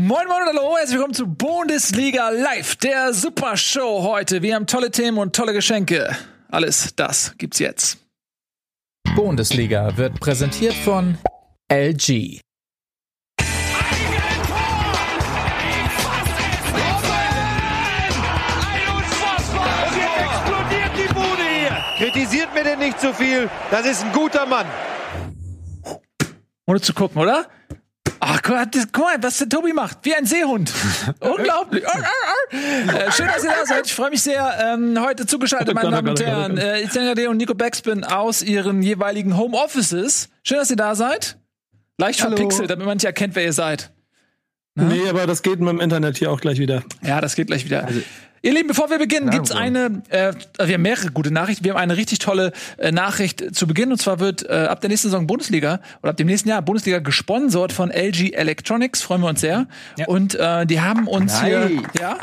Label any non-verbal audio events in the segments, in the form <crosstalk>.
Moin Moin und hallo, herzlich willkommen zu Bundesliga Live, der Super Show heute. Wir haben tolle Themen und tolle Geschenke. Alles das gibt's jetzt. Bundesliga wird präsentiert von LG. explodiert die Bude hier. Kritisiert mir denn nicht zu viel. Das ist ein guter Mann. Ohne zu gucken, oder? Ach, guck mal, das- guck mal, was der Tobi macht. Wie ein Seehund. <laughs> Unglaublich. Ar, ar, ar. Äh, schön, dass ihr da seid. Ich freue mich sehr. Ähm, heute zugeschaltet, meine Damen und Herren. Äh, Etienne Gade und Nico Backspin aus ihren jeweiligen Homeoffices. Schön, dass ihr da seid. Leicht Hallo. verpixelt, damit man nicht erkennt, wer ihr seid. Nee, aber das geht mit dem Internet hier auch gleich wieder. Ja, das geht gleich wieder. Ihr Lieben, bevor wir beginnen, gibt's eine, äh, wir haben mehrere gute Nachrichten. Wir haben eine richtig tolle äh, Nachricht zu Beginn. Und zwar wird äh, ab der nächsten Saison Bundesliga oder ab dem nächsten Jahr Bundesliga gesponsert von LG Electronics. Freuen wir uns sehr. Und äh, die haben uns hier, ja,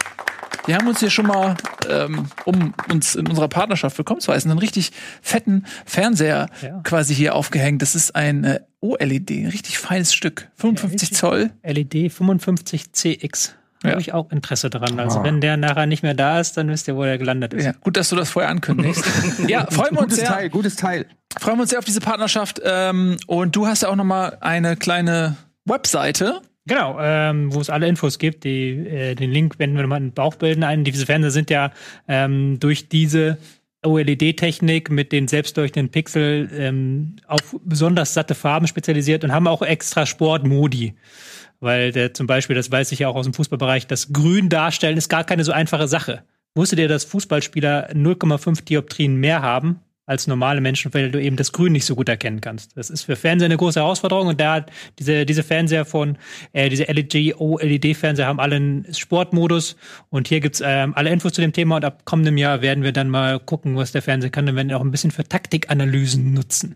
die haben uns hier schon mal, ähm, um uns in unserer Partnerschaft willkommen zu heißen, einen richtig fetten Fernseher quasi hier aufgehängt. Das ist ein äh, OLED, ein richtig feines Stück, 55 Zoll. LED 55CX. Da Ja. habe ich auch Interesse dran. Also wenn der nachher nicht mehr da ist, dann wisst ihr, wo der gelandet ist. Ja, gut, dass du das vorher ankündigst. <laughs> ja, freuen wir uns Gutes sehr. Teil, gutes Teil. Freuen wir uns sehr auf diese Partnerschaft. Ähm, und du hast ja auch noch mal eine kleine Webseite. Genau, ähm, wo es alle Infos gibt. Die, äh, den Link wenden wir mal in Bauchbilden ein. Diese Fernseher sind ja ähm, durch diese OLED-Technik mit den selbstleuchtenden Pixel ähm, auf besonders satte Farben spezialisiert und haben auch extra Sportmodi. Weil der zum Beispiel, das weiß ich ja auch aus dem Fußballbereich, das Grün darstellen ist gar keine so einfache Sache. Wusstet ihr, dass Fußballspieler 0,5 Dioptrien mehr haben als normale Menschen, weil du eben das Grün nicht so gut erkennen kannst? Das ist für Fernseher eine große Herausforderung und da hat diese, diese Fernseher von, äh, diese LG OLED-Fernseher haben alle einen Sportmodus und hier gibt's ähm, alle Infos zu dem Thema und ab kommendem Jahr werden wir dann mal gucken, was der Fernseher kann und werden auch ein bisschen für Taktikanalysen nutzen.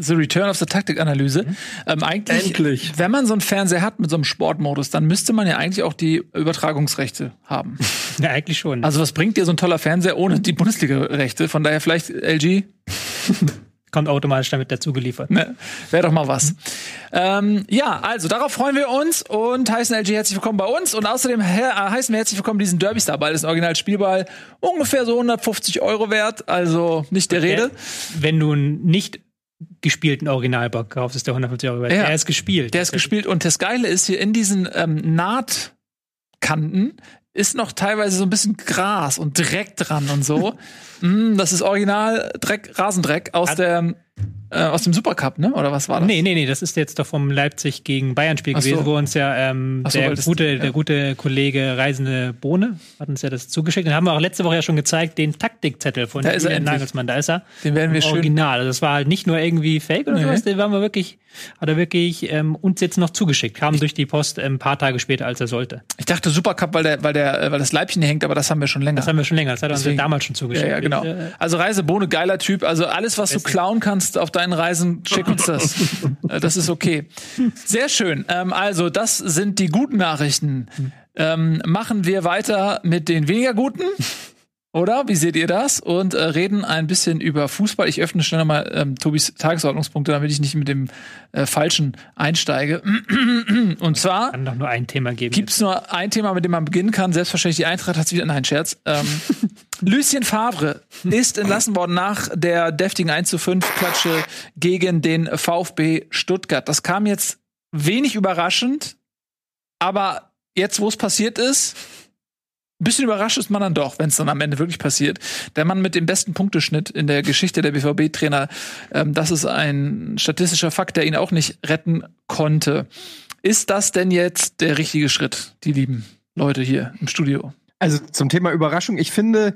The Return of the Taktikanalyse. Ähm, eigentlich, Endlich. wenn man so einen Fernseher hat mit so einem Sportmodus, dann müsste man ja eigentlich auch die Übertragungsrechte haben. <laughs> Ja, eigentlich schon. Also was bringt dir so ein toller Fernseher ohne die Bundesliga-Rechte? Von daher vielleicht LG, <laughs> Kommt automatisch damit dazu geliefert. ne? wäre doch mal was. Ähm, ja, also darauf freuen wir uns und heißen LG herzlich willkommen bei uns und außerdem he- äh, heißen wir herzlich willkommen diesen Derby Star Ball, das ist ein Originalspielball, ungefähr so 150 Euro wert, also nicht der Rede. Wenn du nicht gespielten Originalbock kaufst, ist der 150 Euro wert. Ja. Der ist gespielt. Der ist gespielt und das Geile ist hier in diesen ähm, Nahtkanten ist noch teilweise so ein bisschen Gras und Dreck dran und so. <laughs> mm, das ist Original Dreck, Rasendreck aus Hat- der äh, aus dem Supercup, ne? Oder was war das? Nee, nee, nee, das ist jetzt doch vom Leipzig gegen Bayern-Spiel so. gewesen, wo uns ja ähm, so, der, gute, ja. der gute Kollege Reisende Bohne hat uns ja das zugeschickt. Den haben wir auch letzte Woche ja schon gezeigt, den Taktikzettel von Da Julian. Nagelsmann. Da ist er. Den werden wir Im schön- Original. Also das war halt nicht nur irgendwie Fake oder Nee. sowas, den waren wir wirklich, hat er wirklich ähm, uns jetzt noch zugeschickt. Kam durch die Post ähm, ein paar Tage später, als er sollte. Ich dachte Supercup, weil der, weil der, äh, weil das Leibchen hängt, aber das haben wir schon länger. Das haben wir schon länger. Das hat er uns ja damals schon ja, zugeschickt. ja, genau. Ich, äh, Also Reisebohne, geiler Typ. Also alles, was du klauen kannst auf deinen Reisen, schick uns das. <laughs> Äh, das ist okay. Sehr schön. Ähm, also, das sind die guten Nachrichten. Ähm, machen wir weiter mit den weniger guten. Oder? Wie seht ihr das? Und äh, reden ein bisschen über Fußball. Ich öffne schnell mal ähm, Tobis Tagesordnungspunkte, damit ich nicht mit dem äh, Falschen einsteige. <clears throat> Und zwar kann doch nur ein Thema geben. Gibt es nur ein Thema, mit dem man beginnen kann? Selbstverständlich die Eintracht hat wieder. Nein, Scherz. Ähm, <laughs> Lucien Favre ist entlassen worden nach der deftigen 1 zu 5 Klatsche gegen den VfB Stuttgart. Das kam jetzt wenig überraschend, aber jetzt, wo es passiert ist, bisschen überrascht ist man dann doch, wenn es dann am Ende wirklich passiert. Der Mann mit dem besten Punkteschnitt in der Geschichte der BVB-Trainer, ähm, das ist ein statistischer Fakt, der ihn auch nicht retten konnte. Ist das denn jetzt der richtige Schritt, die lieben Leute hier im Studio? Also zum Thema Überraschung, ich finde,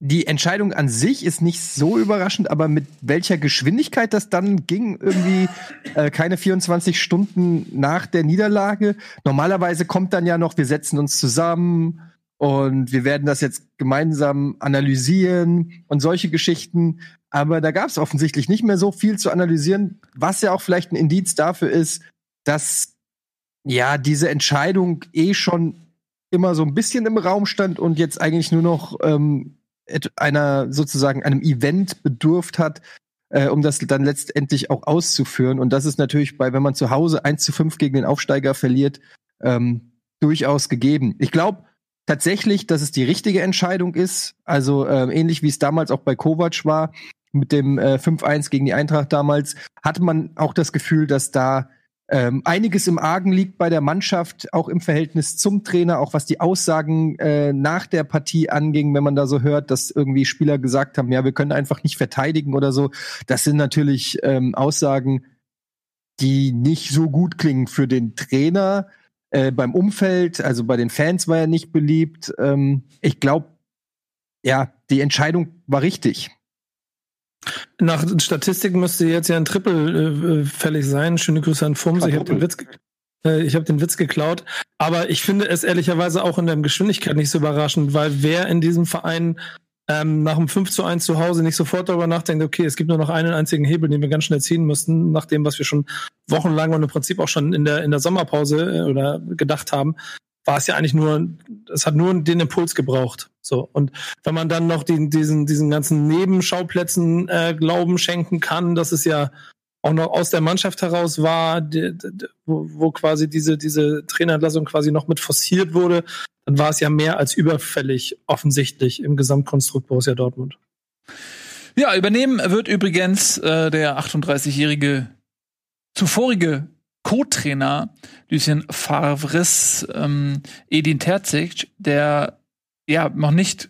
die Entscheidung an sich ist nicht so überraschend, aber mit welcher Geschwindigkeit das dann ging, irgendwie äh, keine 24 Stunden nach der Niederlage. Normalerweise kommt dann ja noch, wir setzen uns zusammen und wir werden das jetzt gemeinsam analysieren und solche Geschichten. Aber da gab es offensichtlich nicht mehr so viel zu analysieren, was ja auch vielleicht ein Indiz dafür ist, dass ja diese Entscheidung eh schon immer so ein bisschen im Raum stand und jetzt eigentlich nur noch ähm, einer sozusagen einem Event bedurft hat, äh, um das dann letztendlich auch auszuführen. Und das ist natürlich bei, wenn man zu Hause 1 zu 5 gegen den Aufsteiger verliert, ähm, durchaus gegeben. Ich glaube tatsächlich, dass es die richtige Entscheidung ist. Also äh, ähnlich wie es damals auch bei Kovac war, mit dem äh, 5-1 gegen die Eintracht damals, hatte man auch das Gefühl, dass da ähm, einiges im Argen liegt bei der Mannschaft, auch im Verhältnis zum Trainer, auch was die Aussagen äh, nach der Partie anging, wenn man da so hört, dass irgendwie Spieler gesagt haben, ja, wir können einfach nicht verteidigen oder so. Das sind natürlich ähm, Aussagen, die nicht so gut klingen für den Trainer. Äh, beim Umfeld, also bei den Fans war er nicht beliebt. Ähm, ich glaube, ja, die Entscheidung war richtig. Nach Statistiken müsste jetzt ja ein Triple äh, fällig sein. Schöne Grüße an Fums. Ich habe den äh, ich habe den Witz geklaut. Aber ich finde es ehrlicherweise auch in der Geschwindigkeit nicht so überraschend, weil wer in diesem Verein ähm, nach dem 5 zu 1 zu Hause nicht sofort darüber nachdenkt, okay, es gibt nur noch einen einzigen Hebel, den wir ganz schnell ziehen müssten, nach dem, was wir schon wochenlang und im Prinzip auch schon in der, in der Sommerpause äh, oder gedacht haben, war es ja eigentlich nur, es hat nur den Impuls gebraucht. So. Und wenn man dann noch die, diesen, diesen ganzen Nebenschauplätzen äh, Glauben schenken kann, dass es ja auch noch aus der Mannschaft heraus war, die, die, wo, wo quasi diese, diese Trainerentlassung quasi noch mit forciert wurde, dann war es ja mehr als überfällig offensichtlich im Gesamtkonstrukt Borussia Dortmund. Ja, übernehmen wird übrigens äh, der 38-jährige zuvorige Co-Trainer Lucien Favres ähm, Edin Terzic, der ja noch nicht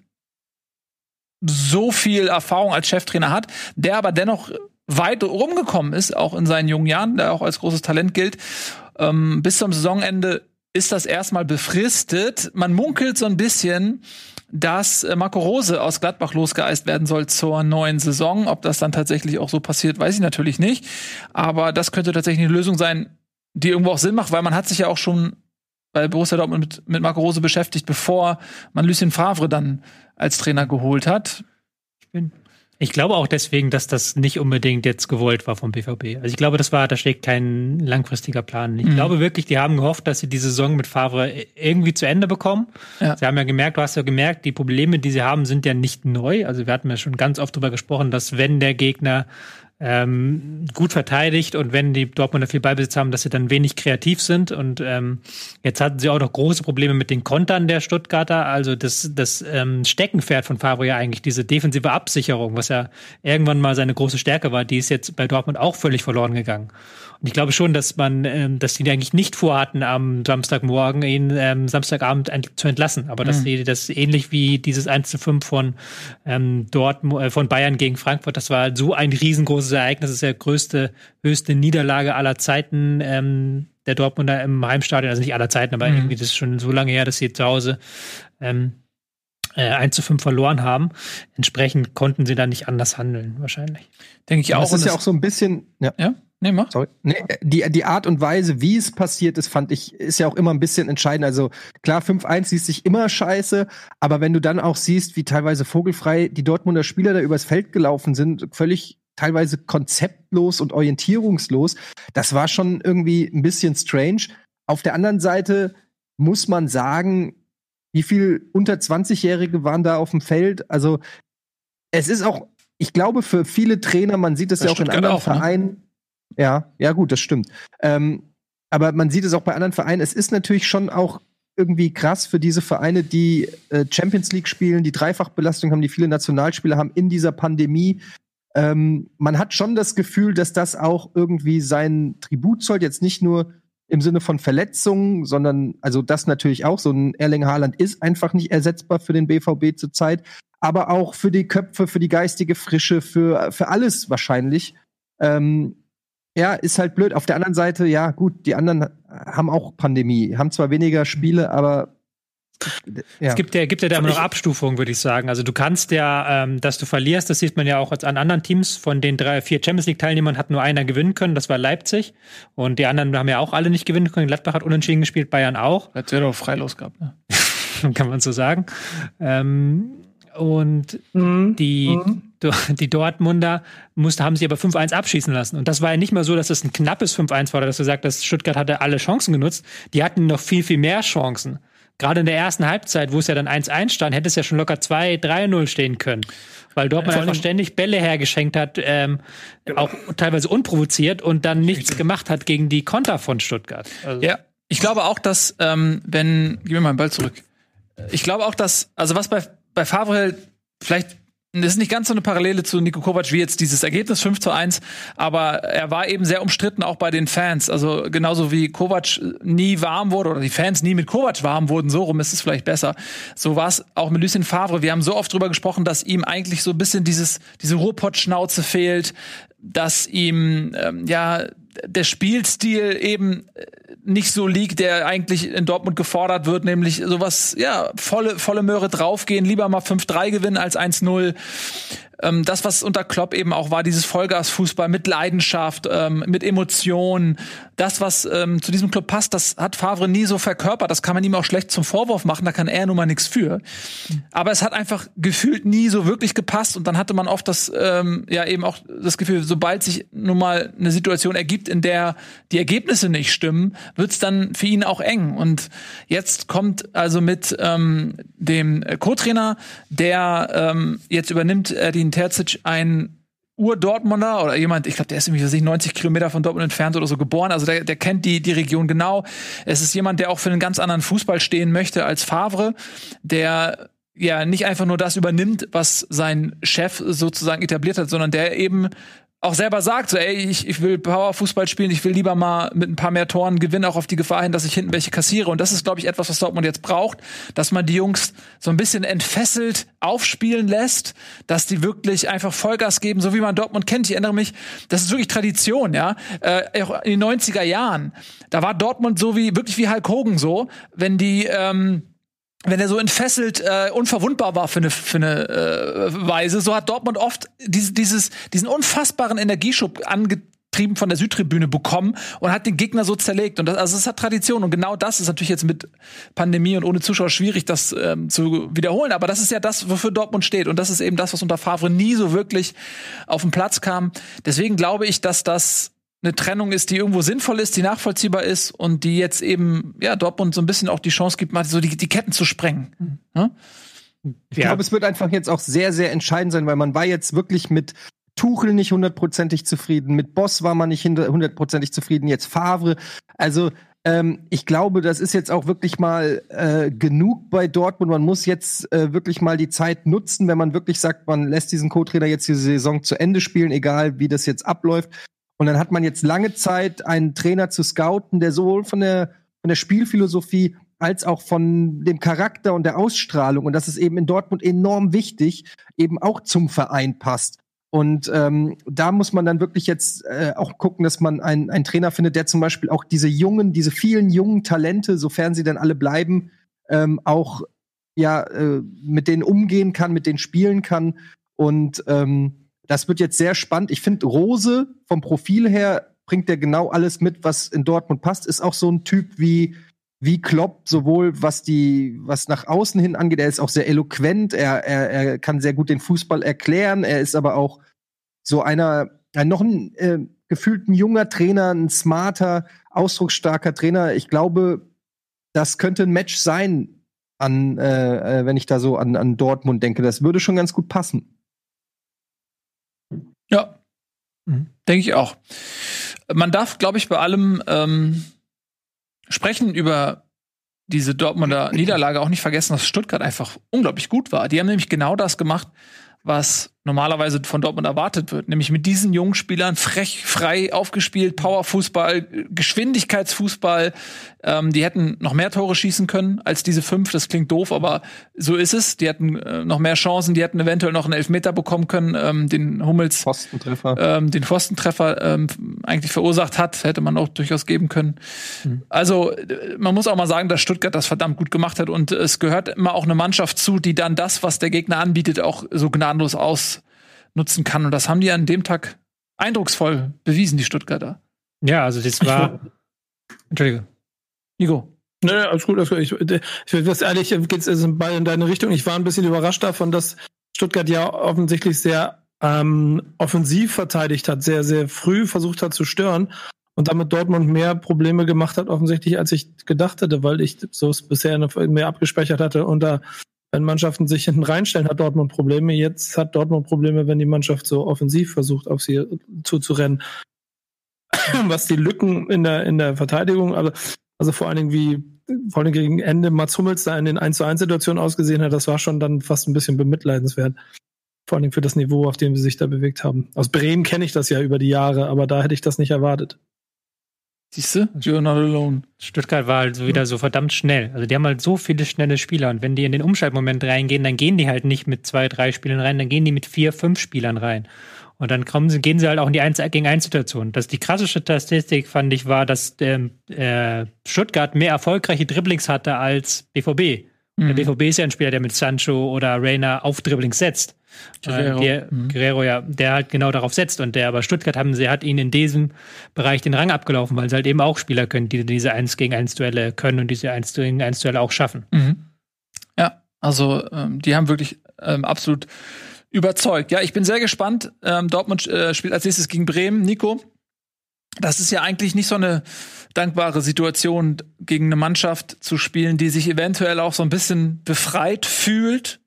so viel Erfahrung als Cheftrainer hat, der aber dennoch weit rumgekommen ist, auch in seinen jungen Jahren, der auch als großes Talent gilt. Ähm, bis zum Saisonende ist das erstmal befristet. Man munkelt so ein bisschen, dass äh, Marco Rose aus Gladbach losgeeist werden soll zur neuen Saison. Ob das dann tatsächlich auch so passiert, weiß ich natürlich nicht. Aber das könnte tatsächlich eine Lösung sein, die irgendwo auch Sinn macht, weil man hat sich ja auch schon bei Borussia Dortmund mit, mit Marco Rose beschäftigt, bevor man Lucien Favre dann als Trainer geholt hat. Ich bin ich glaube auch deswegen, dass das nicht unbedingt jetzt gewollt war vom BVB. Also ich glaube, das war, da steckt kein langfristiger Plan. Ich mhm. glaube wirklich, die haben gehofft, dass sie die Saison mit Favre irgendwie zu Ende bekommen. Ja. Sie haben ja gemerkt, du hast ja gemerkt, die Probleme, die sie haben, sind ja nicht neu. Also wir hatten ja schon ganz oft darüber gesprochen, dass wenn der Gegner ähm, gut verteidigt und wenn die Dortmunder viel Ballbesitz haben, dass sie dann wenig kreativ sind. Und ähm, jetzt hatten sie auch noch große Probleme mit den Kontern der Stuttgarter. Also das, das ähm, Steckenpferd von Favre ja eigentlich, diese defensive Absicherung, was ja irgendwann mal seine große Stärke war, die ist jetzt bei Dortmund auch völlig verloren gegangen. Und ich glaube schon, dass man, ähm, dass die eigentlich nicht vorhatten, am Samstagmorgen ihn ähm, Samstagabend zu entlassen. Aber dass mhm. sie das ähnlich wie dieses 1 zu 5 von ähm, dort äh, von Bayern gegen Frankfurt, das war so ein riesengroßes Ereignis, ist der größte, höchste Niederlage aller Zeiten ähm, der Dortmunder im Heimstadion, also nicht aller Zeiten, aber mhm. irgendwie das ist schon so lange her, dass sie zu Hause ähm, äh, 1 zu 5 verloren haben. Entsprechend konnten sie da nicht anders handeln, wahrscheinlich. Denke ich auch. Das ist ja auch so ein bisschen, ja. ja? Nee, mach. Sorry. Nee, die, die Art und Weise, wie es passiert ist, fand ich, ist ja auch immer ein bisschen entscheidend. Also klar, 5-1 siehst sich immer scheiße, aber wenn du dann auch siehst, wie teilweise vogelfrei die Dortmunder Spieler da übers Feld gelaufen sind, völlig teilweise konzeptlos und orientierungslos, das war schon irgendwie ein bisschen strange. Auf der anderen Seite muss man sagen, wie viel unter 20-Jährige waren da auf dem Feld? Also es ist auch, ich glaube, für viele Trainer, man sieht es ja auch in anderen auch, ne? Vereinen, ja, ja, gut, das stimmt. Ähm, aber man sieht es auch bei anderen Vereinen. Es ist natürlich schon auch irgendwie krass für diese Vereine, die äh, Champions League spielen, die Dreifachbelastung haben, die viele Nationalspieler haben in dieser Pandemie. Ähm, man hat schon das Gefühl, dass das auch irgendwie sein Tribut zollt, jetzt nicht nur im Sinne von Verletzungen, sondern also das natürlich auch. So ein Erling Haaland ist einfach nicht ersetzbar für den BVB zurzeit, aber auch für die Köpfe, für die geistige Frische, für, für alles wahrscheinlich. Ähm, ja, ist halt blöd. Auf der anderen Seite, ja, gut, die anderen haben auch Pandemie, haben zwar weniger Spiele, aber ja. Es gibt ja, gibt ja da immer noch Abstufungen, würde ich sagen. Also du kannst ja, ähm, dass du verlierst, das sieht man ja auch als an anderen Teams. Von den drei, vier Champions League-Teilnehmern hat nur einer gewinnen können, das war Leipzig. Und die anderen haben ja auch alle nicht gewinnen können. Gladbach hat unentschieden gespielt, Bayern auch. Hat ja doch freilos gehabt, ne? <laughs> Kann man so sagen. Ähm, und mhm. die, mhm. die Dortmunder musste, haben sie aber 5-1 abschießen lassen. Und das war ja nicht mal so, dass es ein knappes 5-1 war, dass du sagst, dass Stuttgart hatte alle Chancen genutzt. Die hatten noch viel, viel mehr Chancen. Gerade in der ersten Halbzeit, wo es ja dann 1-1 stand, hätte es ja schon locker 2-3-0 stehen können. Weil Dortmund einfach ständig Bälle hergeschenkt hat, ähm, genau. auch teilweise unprovoziert und dann nichts gemacht hat gegen die Konter von Stuttgart. Also. Ja, Ich glaube auch, dass, ähm, wenn, gib mir mal den Ball zurück. Ich glaube auch, dass, also was bei, bei Favre vielleicht das ist nicht ganz so eine Parallele zu Nico Kovac wie jetzt dieses Ergebnis 5 zu 1, aber er war eben sehr umstritten auch bei den Fans. Also genauso wie Kovac nie warm wurde oder die Fans nie mit Kovac warm wurden, so rum ist es vielleicht besser. So war es auch mit Lucien Favre. Wir haben so oft drüber gesprochen, dass ihm eigentlich so ein bisschen dieses, diese Ruhrpott-Schnauze fehlt, dass ihm, ähm, ja, der Spielstil eben nicht so liegt, der eigentlich in Dortmund gefordert wird, nämlich sowas, ja, volle, volle Möhre draufgehen, lieber mal 5-3 gewinnen als 1-0 ähm, das, was unter Klopp eben auch war, dieses Vollgasfußball mit Leidenschaft, ähm, mit Emotionen, das, was ähm, zu diesem Club passt, das hat Favre nie so verkörpert. Das kann man ihm auch schlecht zum Vorwurf machen, da kann er nun mal nichts für. Aber es hat einfach gefühlt nie so wirklich gepasst und dann hatte man oft das, ähm, ja eben auch das Gefühl, sobald sich nun mal eine Situation ergibt, in der die Ergebnisse nicht stimmen, wird's dann für ihn auch eng. Und jetzt kommt also mit ähm, dem Co-Trainer, der ähm, jetzt übernimmt er Edin Terzic ein Ur-Dortmunder oder jemand, ich glaube, der ist irgendwie 90 Kilometer von Dortmund entfernt oder so geboren. Also der, der kennt die, die Region genau. Es ist jemand, der auch für einen ganz anderen Fußball stehen möchte als Favre, der ja nicht einfach nur das übernimmt, was sein Chef sozusagen etabliert hat, sondern der eben auch selber sagt, so, ey, ich, ich will Powerfußball spielen, ich will lieber mal mit ein paar mehr Toren gewinnen, auch auf die Gefahr hin, dass ich hinten welche kassiere. Und das ist, glaube ich, etwas, was Dortmund jetzt braucht, dass man die Jungs so ein bisschen entfesselt aufspielen lässt, dass die wirklich einfach Vollgas geben, so wie man Dortmund kennt. Ich erinnere mich, das ist wirklich Tradition, ja. Äh, auch in den 90er Jahren. Da war Dortmund so wie, wirklich wie Hulk Hogan so, wenn die, ähm, wenn er so entfesselt äh, unverwundbar war für eine für eine äh, Weise, so hat Dortmund oft dieses, dieses diesen unfassbaren Energieschub angetrieben von der Südtribüne bekommen und hat den Gegner so zerlegt. Und das also es hat Tradition. Und genau das ist natürlich jetzt mit Pandemie und ohne Zuschauer schwierig das ähm, zu wiederholen, aber das ist ja das wofür Dortmund steht. Und das ist eben das was unter Favre nie so wirklich auf den Platz kam. Deswegen glaube ich, dass das eine Trennung ist, die irgendwo sinnvoll ist, die nachvollziehbar ist und die jetzt eben ja Dortmund so ein bisschen auch die Chance gibt, mal so die, die Ketten zu sprengen. Ja? Ich ja. glaube, es wird einfach jetzt auch sehr, sehr entscheidend sein, weil man war jetzt wirklich mit Tuchel nicht hundertprozentig zufrieden, mit Boss war man nicht hundertprozentig zufrieden, jetzt Favre. Also ähm, ich glaube, das ist jetzt auch wirklich mal äh, genug bei Dortmund. Man muss jetzt äh, wirklich mal die Zeit nutzen, wenn man wirklich sagt, man lässt diesen Co-Trainer jetzt die Saison zu Ende spielen, egal wie das jetzt abläuft. Und dann hat man jetzt lange Zeit einen Trainer zu scouten, der sowohl von der, von der Spielphilosophie als auch von dem Charakter und der Ausstrahlung, und das ist eben in Dortmund enorm wichtig, eben auch zum Verein passt. Und ähm, da muss man dann wirklich jetzt äh, auch gucken, dass man einen, einen Trainer findet, der zum Beispiel auch diese jungen, diese vielen jungen Talente, sofern sie dann alle bleiben, ähm, auch ja äh, mit denen umgehen kann, mit denen spielen kann. Und ähm, das wird jetzt sehr spannend. Ich finde, Rose vom Profil her bringt er genau alles mit, was in Dortmund passt. Ist auch so ein Typ wie wie Klopp, sowohl was die, was nach außen hin angeht, er ist auch sehr eloquent, er, er, er kann sehr gut den Fußball erklären, er ist aber auch so einer, ein, noch ein äh, gefühlt ein junger Trainer, ein smarter, ausdrucksstarker Trainer. Ich glaube, das könnte ein Match sein, an, äh, äh wenn ich da so an, an Dortmund denke. Das würde schon ganz gut passen. Ja, mhm. denke ich auch. Man darf, glaube ich, bei allem ähm, sprechen über diese Dortmunder <clears throat> Niederlage auch nicht vergessen, dass Stuttgart einfach unglaublich gut war. Die haben nämlich genau das gemacht, was normalerweise von Dortmund erwartet wird, nämlich mit diesen jungen Spielern frech, frei aufgespielt, Powerfußball, Geschwindigkeitsfußball. Ähm, die hätten noch mehr Tore schießen können als diese fünf. Das klingt doof, aber so ist es. Die hätten äh, noch mehr Chancen. Die hätten eventuell noch einen Elfmeter bekommen können, ähm, den Hummels Pfostentreffer, ähm, den Pfostentreffer ähm, eigentlich verursacht hat, hätte man auch durchaus geben können. Mhm. Also äh, man muss auch mal sagen, dass Stuttgart das verdammt gut gemacht hat und es gehört immer auch eine Mannschaft zu, die dann das, was der Gegner anbietet, auch so gnadenlos aus nutzen kann. Und das haben die an dem Tag eindrucksvoll bewiesen, die Stuttgarter. Ja, also das war. Entschuldige. Nico. Nee, alles gut, alles gut. Ich, ich weiß ehrlich, geht's also Ball in deine Richtung. Ich war ein bisschen überrascht davon, dass Stuttgart ja offensichtlich sehr ähm, offensiv verteidigt hat, sehr, sehr früh versucht hat zu stören und damit Dortmund mehr Probleme gemacht hat, offensichtlich, als ich gedacht hätte, weil ich so es bisher mehr abgespeichert hatte. Und da wenn Mannschaften sich hinten reinstellen, hat Dortmund Probleme. Jetzt hat Dortmund Probleme, wenn die Mannschaft so offensiv versucht, auf sie zuzurennen. <coughs> Was die Lücken in der, in der Verteidigung, also Also vor allen Dingen, wie vor allem gegen Ende Mats Hummels da in den 1 zu 1 Situationen ausgesehen hat, das war schon dann fast ein bisschen bemitleidenswert. Vor allem für das Niveau, auf dem sie sich da bewegt haben. Aus Bremen kenne ich das ja über die Jahre, aber da hätte ich das nicht erwartet. Siehst du? You're not alone. Stuttgart war halt so wieder so verdammt schnell. Also die haben halt so viele schnelle Spieler und wenn die in den Umschaltmoment reingehen, dann gehen die halt nicht mit zwei, drei Spielern rein, dann gehen die mit vier, fünf Spielern rein. Und dann kommen sie, gehen sie halt auch in die 1 gegen 1 Situation. Das die krasseste Statistik, fand ich, war, dass ähm, äh, Stuttgart mehr erfolgreiche Dribblings hatte als BVB. Mhm. Der BVB ist ja ein Spieler, der mit Sancho oder Reina auf Dribblings setzt. Guerrero. Äh, der, mhm. Guerrero, ja, der halt genau darauf setzt. Und der aber Stuttgart haben sie, hat ihnen in diesem Bereich den Rang abgelaufen, weil sie halt eben auch Spieler können, die diese 1 gegen 1 Duelle können und diese 1 gegen 1 Duelle auch schaffen. Mhm. Ja, also ähm, die haben wirklich ähm, absolut überzeugt. Ja, ich bin sehr gespannt. Ähm, Dortmund äh, spielt als nächstes gegen Bremen. Nico, das ist ja eigentlich nicht so eine dankbare Situation, gegen eine Mannschaft zu spielen, die sich eventuell auch so ein bisschen befreit fühlt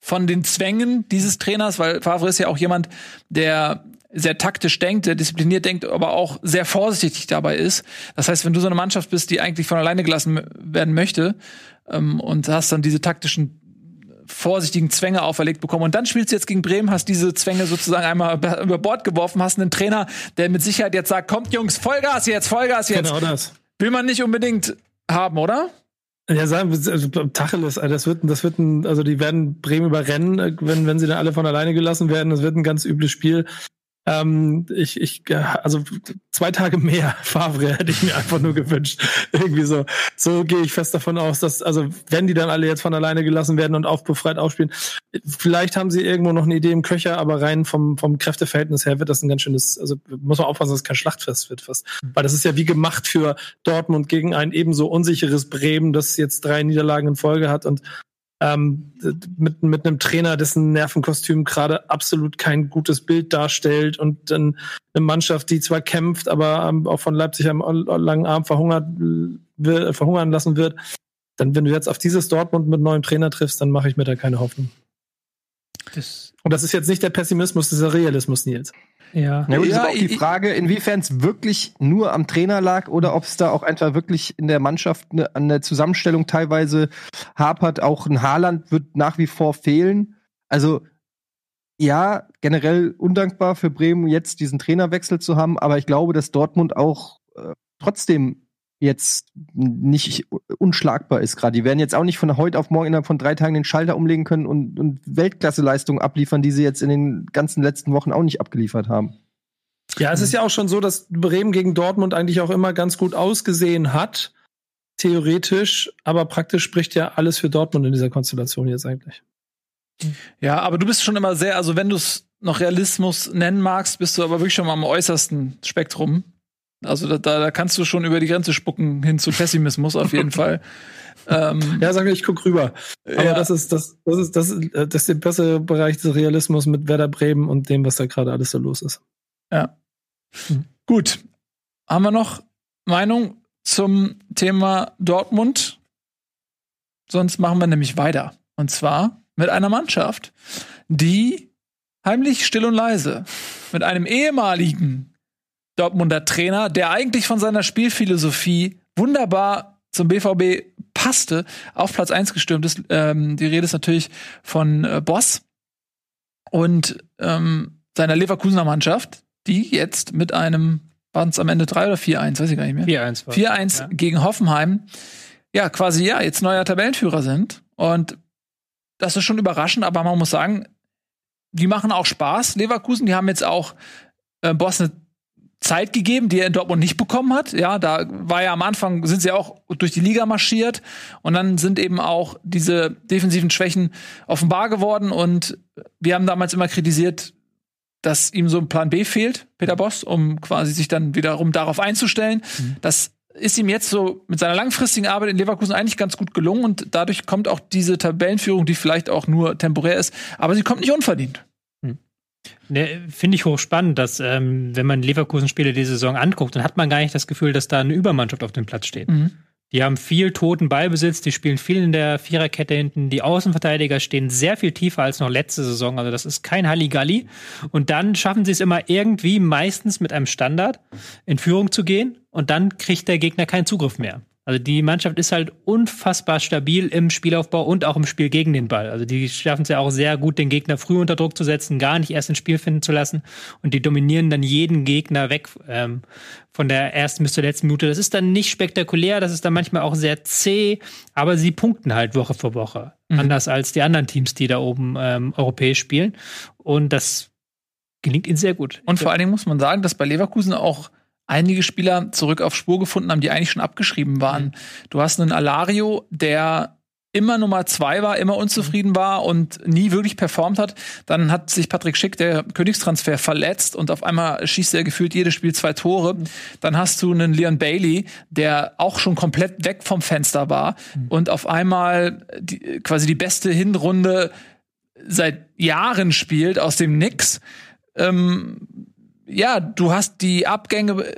von den Zwängen dieses Trainers, weil Favre ist ja auch jemand, der sehr taktisch denkt, der diszipliniert denkt, aber auch sehr vorsichtig dabei ist. Das heißt, wenn du so eine Mannschaft bist, die eigentlich von alleine gelassen werden möchte ähm, und hast dann diese taktischen vorsichtigen Zwänge auferlegt bekommen. Und dann spielst du jetzt gegen Bremen, hast diese Zwänge sozusagen einmal über Bord geworfen, hast einen Trainer, der mit Sicherheit jetzt sagt, kommt Jungs, Vollgas jetzt, Vollgas jetzt. Genau das. Will man nicht unbedingt haben, oder? Ja, sagen wir, also Tacheles, also das wird, das wird ein, also die werden Bremen überrennen, wenn, wenn sie dann alle von alleine gelassen werden. Das wird ein ganz übles Spiel. Ähm, ich, ich, also zwei Tage mehr <laughs> Favre hätte ich mir einfach nur gewünscht. Irgendwie so. So gehe ich fest davon aus, dass, also wenn die dann alle jetzt von alleine gelassen werden und aufbefreit aufspielen, vielleicht haben sie irgendwo noch eine Idee im Köcher, aber rein vom, vom Kräfteverhältnis her wird das ein ganz schönes, also muss man aufpassen, dass es kein Schlachtfest wird fast. Weil das ist ja wie gemacht für Dortmund gegen ein ebenso unsicheres Bremen, das jetzt drei Niederlagen in Folge hat und ähm, mit, mit einem Trainer, dessen Nervenkostüm gerade absolut kein gutes Bild darstellt und dann eine Mannschaft, die zwar kämpft, aber ähm, auch von Leipzig am langen Arm verhungert, wird, verhungern lassen wird. Dann, wenn du jetzt auf dieses Dortmund mit neuem Trainer triffst, dann mache ich mir da keine Hoffnung. Das und das ist jetzt nicht der Pessimismus, das ist der Realismus, Nils. Ja. Na gut, ja, ist aber auch die Frage, inwiefern es wirklich nur am Trainer lag oder ob es da auch einfach wirklich in der Mannschaft ne, an der Zusammenstellung teilweise hapert. Auch ein Haaland wird nach wie vor fehlen. Also ja, generell undankbar für Bremen jetzt diesen Trainerwechsel zu haben, aber ich glaube, dass Dortmund auch äh, trotzdem jetzt nicht unschlagbar ist gerade. Die werden jetzt auch nicht von heute auf morgen innerhalb von drei Tagen den Schalter umlegen können und, und Weltklasseleistungen abliefern, die sie jetzt in den ganzen letzten Wochen auch nicht abgeliefert haben. Ja, es ist ja auch schon so, dass Bremen gegen Dortmund eigentlich auch immer ganz gut ausgesehen hat, theoretisch, aber praktisch spricht ja alles für Dortmund in dieser Konstellation jetzt eigentlich. Ja, aber du bist schon immer sehr, also wenn du es noch Realismus nennen magst, bist du aber wirklich schon mal am äußersten Spektrum. Also da, da kannst du schon über die Grenze spucken hin zu Pessimismus auf jeden <laughs> Fall. Ähm, ja, sag ich, ich guck rüber. Aber ja. das ist das, das ist das, das ist der bessere Bereich des Realismus mit Werder Bremen und dem, was da gerade alles so los ist. Ja. Hm. Gut. Haben wir noch Meinung zum Thema Dortmund? Sonst machen wir nämlich weiter. Und zwar mit einer Mannschaft, die heimlich still und leise mit einem ehemaligen Dortmunder Trainer, der eigentlich von seiner Spielphilosophie wunderbar zum BVB passte, auf Platz 1 gestürmt ist. Ähm, die Rede ist natürlich von äh, Boss und ähm, seiner Leverkusener Mannschaft, die jetzt mit einem, waren es am Ende 3 oder 4-1, weiß ich gar nicht mehr. 4-1 4-1 ja. gegen Hoffenheim, ja, quasi ja, jetzt neuer Tabellenführer sind. Und das ist schon überraschend, aber man muss sagen, die machen auch Spaß. Leverkusen, die haben jetzt auch äh, Boss eine Zeit gegeben, die er in Dortmund nicht bekommen hat. Ja, da war ja am Anfang, sind sie auch durch die Liga marschiert und dann sind eben auch diese defensiven Schwächen offenbar geworden und wir haben damals immer kritisiert, dass ihm so ein Plan B fehlt, Peter Boss, um quasi sich dann wiederum darauf einzustellen. Mhm. Das ist ihm jetzt so mit seiner langfristigen Arbeit in Leverkusen eigentlich ganz gut gelungen und dadurch kommt auch diese Tabellenführung, die vielleicht auch nur temporär ist, aber sie kommt nicht unverdient. Ne, Finde ich hochspannend, dass ähm, wenn man Leverkusen-Spiele diese Saison anguckt, dann hat man gar nicht das Gefühl, dass da eine Übermannschaft auf dem Platz steht. Mhm. Die haben viel toten Ballbesitz, die spielen viel in der Viererkette hinten. Die Außenverteidiger stehen sehr viel tiefer als noch letzte Saison. Also das ist kein Halligalli. Und dann schaffen sie es immer irgendwie, meistens mit einem Standard, in Führung zu gehen. Und dann kriegt der Gegner keinen Zugriff mehr. Also die Mannschaft ist halt unfassbar stabil im Spielaufbau und auch im Spiel gegen den Ball. Also die schaffen es ja auch sehr gut, den Gegner früh unter Druck zu setzen, gar nicht erst ins Spiel finden zu lassen. Und die dominieren dann jeden Gegner weg ähm, von der ersten bis zur letzten Minute. Das ist dann nicht spektakulär, das ist dann manchmal auch sehr zäh, aber sie punkten halt Woche für Woche. Mhm. Anders als die anderen Teams, die da oben ähm, europäisch spielen. Und das gelingt ihnen sehr gut. Und vor allen Dingen muss man sagen, dass bei Leverkusen auch einige Spieler zurück auf Spur gefunden haben, die eigentlich schon abgeschrieben waren. Mhm. Du hast einen Alario, der immer Nummer zwei war, immer unzufrieden war und nie wirklich performt hat. Dann hat sich Patrick Schick, der Königstransfer, verletzt und auf einmal schießt er gefühlt jedes Spiel zwei Tore. Mhm. Dann hast du einen Leon Bailey, der auch schon komplett weg vom Fenster war mhm. und auf einmal die, quasi die beste Hinrunde seit Jahren spielt aus dem Nix. Ähm, ja, du hast die Abgänge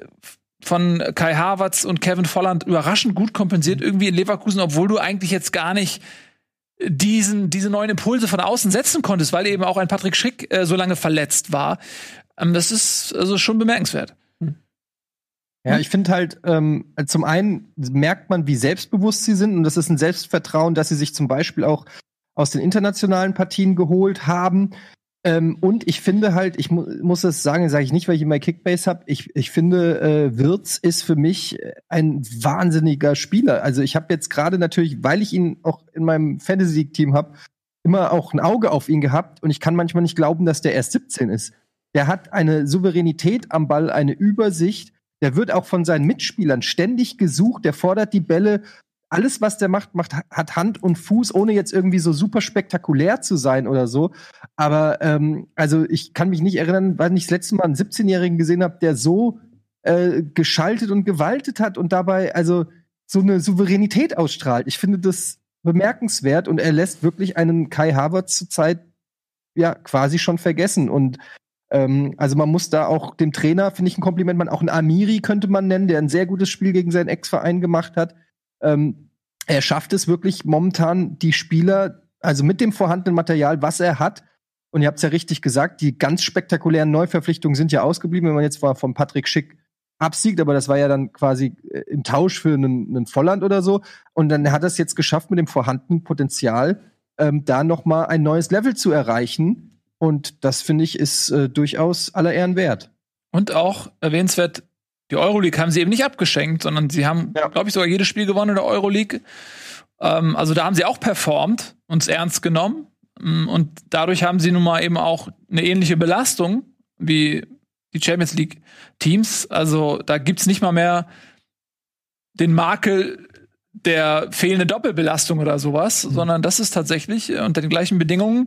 von Kai Havertz und Kevin Volland überraschend gut kompensiert irgendwie in Leverkusen, obwohl du eigentlich jetzt gar nicht diesen, diese neuen Impulse von außen setzen konntest, weil eben auch ein Patrick Schick äh, so lange verletzt war. Ähm, das ist also schon bemerkenswert. Ja, ich finde halt, ähm, zum einen merkt man, wie selbstbewusst sie sind und das ist ein Selbstvertrauen, dass sie sich zum Beispiel auch aus den internationalen Partien geholt haben. Ähm, und ich finde halt, ich mu muss es sagen, sage ich nicht, weil ich immer Kickbase habe. Ich, ich finde, äh, Wirtz ist für mich ein wahnsinniger Spieler. Also ich habe jetzt gerade natürlich, weil ich ihn auch in meinem Fantasy League Team habe, immer auch ein Auge auf ihn gehabt und ich kann manchmal nicht glauben, dass der erst 17 ist. Der hat eine Souveränität am Ball, eine Übersicht. Der wird auch von seinen Mitspielern ständig gesucht. Der fordert die Bälle alles, was der macht, macht, hat Hand und Fuß, ohne jetzt irgendwie so super spektakulär zu sein oder so. Aber ähm, also ich kann mich nicht erinnern, weil ich das letzte Mal einen 17-Jährigen gesehen habe, der so äh, geschaltet und gewaltet hat und dabei also so eine Souveränität ausstrahlt. Ich finde das bemerkenswert und er lässt wirklich einen Kai Havertz zurzeit ja quasi schon vergessen und ähm, also man muss da auch dem Trainer, finde ich ein Kompliment, man auch einen Amiri könnte man nennen, der ein sehr gutes Spiel gegen seinen Ex-Verein gemacht hat. Ähm, er schafft es wirklich momentan, die Spieler, also mit dem vorhandenen Material, was er hat, und ihr habt es ja richtig gesagt, die ganz spektakulären Neuverpflichtungen sind ja ausgeblieben, wenn man jetzt von Patrick Schick absiegt, aber das war ja dann quasi äh, im Tausch für einen, einen Volland oder so. Und dann hat er es jetzt geschafft, mit dem vorhandenen Potenzial ähm, da noch mal ein neues Level zu erreichen. Und das finde ich ist äh, durchaus aller Ehren wert. Und auch erwähnenswert, die Euroleague haben sie eben nicht abgeschenkt, sondern sie haben, ja. glaube ich, sogar jedes Spiel gewonnen in der Euroleague. Ähm, also da haben sie auch performt, uns ernst genommen. Mm, und dadurch haben sie nun mal eben auch eine ähnliche Belastung wie die Champions League Teams. Also da gibt's nicht mal mehr den Makel der fehlende Doppelbelastung oder sowas, mhm. sondern das ist tatsächlich unter den gleichen Bedingungen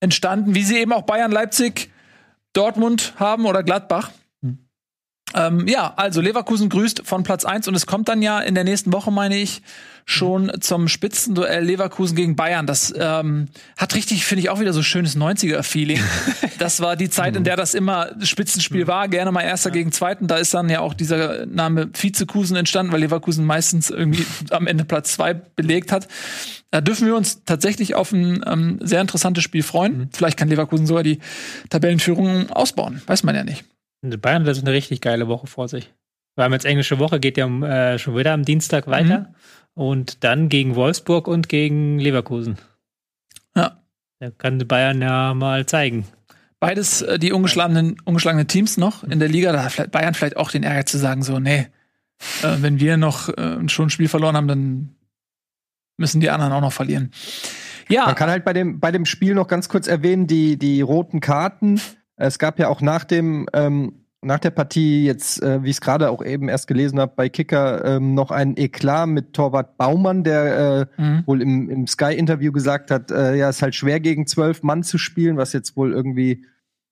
entstanden, wie sie eben auch Bayern, Leipzig, Dortmund haben oder Gladbach. Ähm, ja, also Leverkusen grüßt von Platz 1 und es kommt dann ja in der nächsten Woche, meine ich, schon zum Spitzenduell Leverkusen gegen Bayern. Das ähm, hat richtig, finde ich, auch wieder so schönes 90er-Feeling. <laughs> das war die Zeit, in der das immer Spitzenspiel war, gerne mal Erster ja. gegen Zweiten. Da ist dann ja auch dieser Name Vizekusen entstanden, weil Leverkusen meistens irgendwie am Ende Platz 2 belegt hat. Da dürfen wir uns tatsächlich auf ein ähm, sehr interessantes Spiel freuen. Mhm. Vielleicht kann Leverkusen sogar die Tabellenführung ausbauen. Weiß man ja nicht. Bayern hat eine richtig geile Woche vor sich. Wir haben jetzt englische Woche, geht ja äh, schon wieder am Dienstag weiter. Mhm. Und dann gegen Wolfsburg und gegen Leverkusen. Ja. Da kann Bayern ja mal zeigen. Beides äh, die ungeschlagenen, ungeschlagenen Teams noch in der Liga. Da hat Bayern vielleicht auch den Ärger zu sagen, so, nee, äh, wenn wir noch äh, schon ein Spiel verloren haben, dann müssen die anderen auch noch verlieren. Ja. Man kann halt bei dem, bei dem Spiel noch ganz kurz erwähnen, die, die roten Karten es gab ja auch nach dem ähm, nach der Partie jetzt, äh, wie ich es gerade auch eben erst gelesen habe, bei Kicker ähm, noch ein Eklat mit Torwart Baumann, der äh, mhm. wohl im, im Sky-Interview gesagt hat, äh, ja, es ist halt schwer gegen zwölf Mann zu spielen, was jetzt wohl irgendwie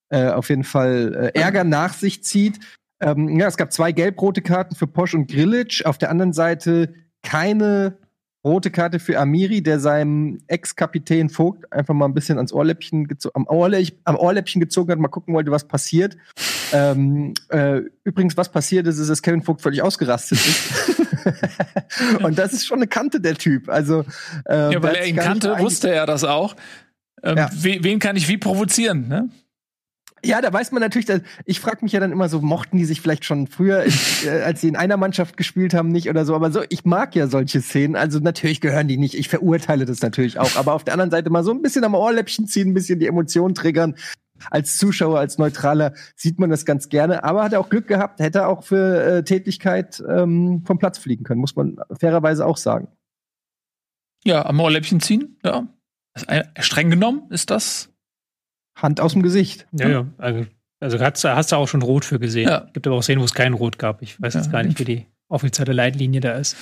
äh, auf jeden Fall äh, Ärger nach sich zieht. Ähm, ja, es gab zwei gelb-rote Karten für Posch und Grillitsch. Auf der anderen Seite keine rote Karte für Amiri, der seinem Ex-Kapitän Vogt einfach mal ein bisschen ans Ohrläppchen am, Ohrläppchen, am Ohrläppchen gezogen hat, mal gucken wollte, was passiert. ähm, äh, übrigens, was passiert ist, ist, dass Kevin Vogt völlig ausgerastet ist. <laughs> Und das ist schon eine Kante, der Typ. Also, äh, ja, weil er ihn kannte, wusste er das auch. Ähm, ja. wen kann ich wie provozieren, ne? Ja, da weiß man natürlich, dass, ich frage mich ja dann immer so, mochten die sich vielleicht schon früher, <laughs> äh, als sie in einer Mannschaft gespielt haben, nicht oder so, aber so, ich mag ja solche Szenen, also natürlich gehören die nicht, ich verurteile das natürlich auch, aber auf der anderen Seite mal so ein bisschen am Ohrläppchen ziehen, ein bisschen die Emotionen triggern. Als Zuschauer, als Neutraler sieht man das ganz gerne, aber hat er auch Glück gehabt, hätte auch für äh, Tätigkeit ähm, vom Platz fliegen können, muss man fairerweise auch sagen. Ja, am Ohrläppchen ziehen, ja. Streng genommen ist das Hand aus dem Gesicht. Ja, ja. Also, also hast, hast, du auch schon Rot für gesehen. Ja. Gibt aber auch Szenen, wo es kein Rot gab. Ich weiß Ja. jetzt gar nicht, wie die offizielle Leitlinie da ist.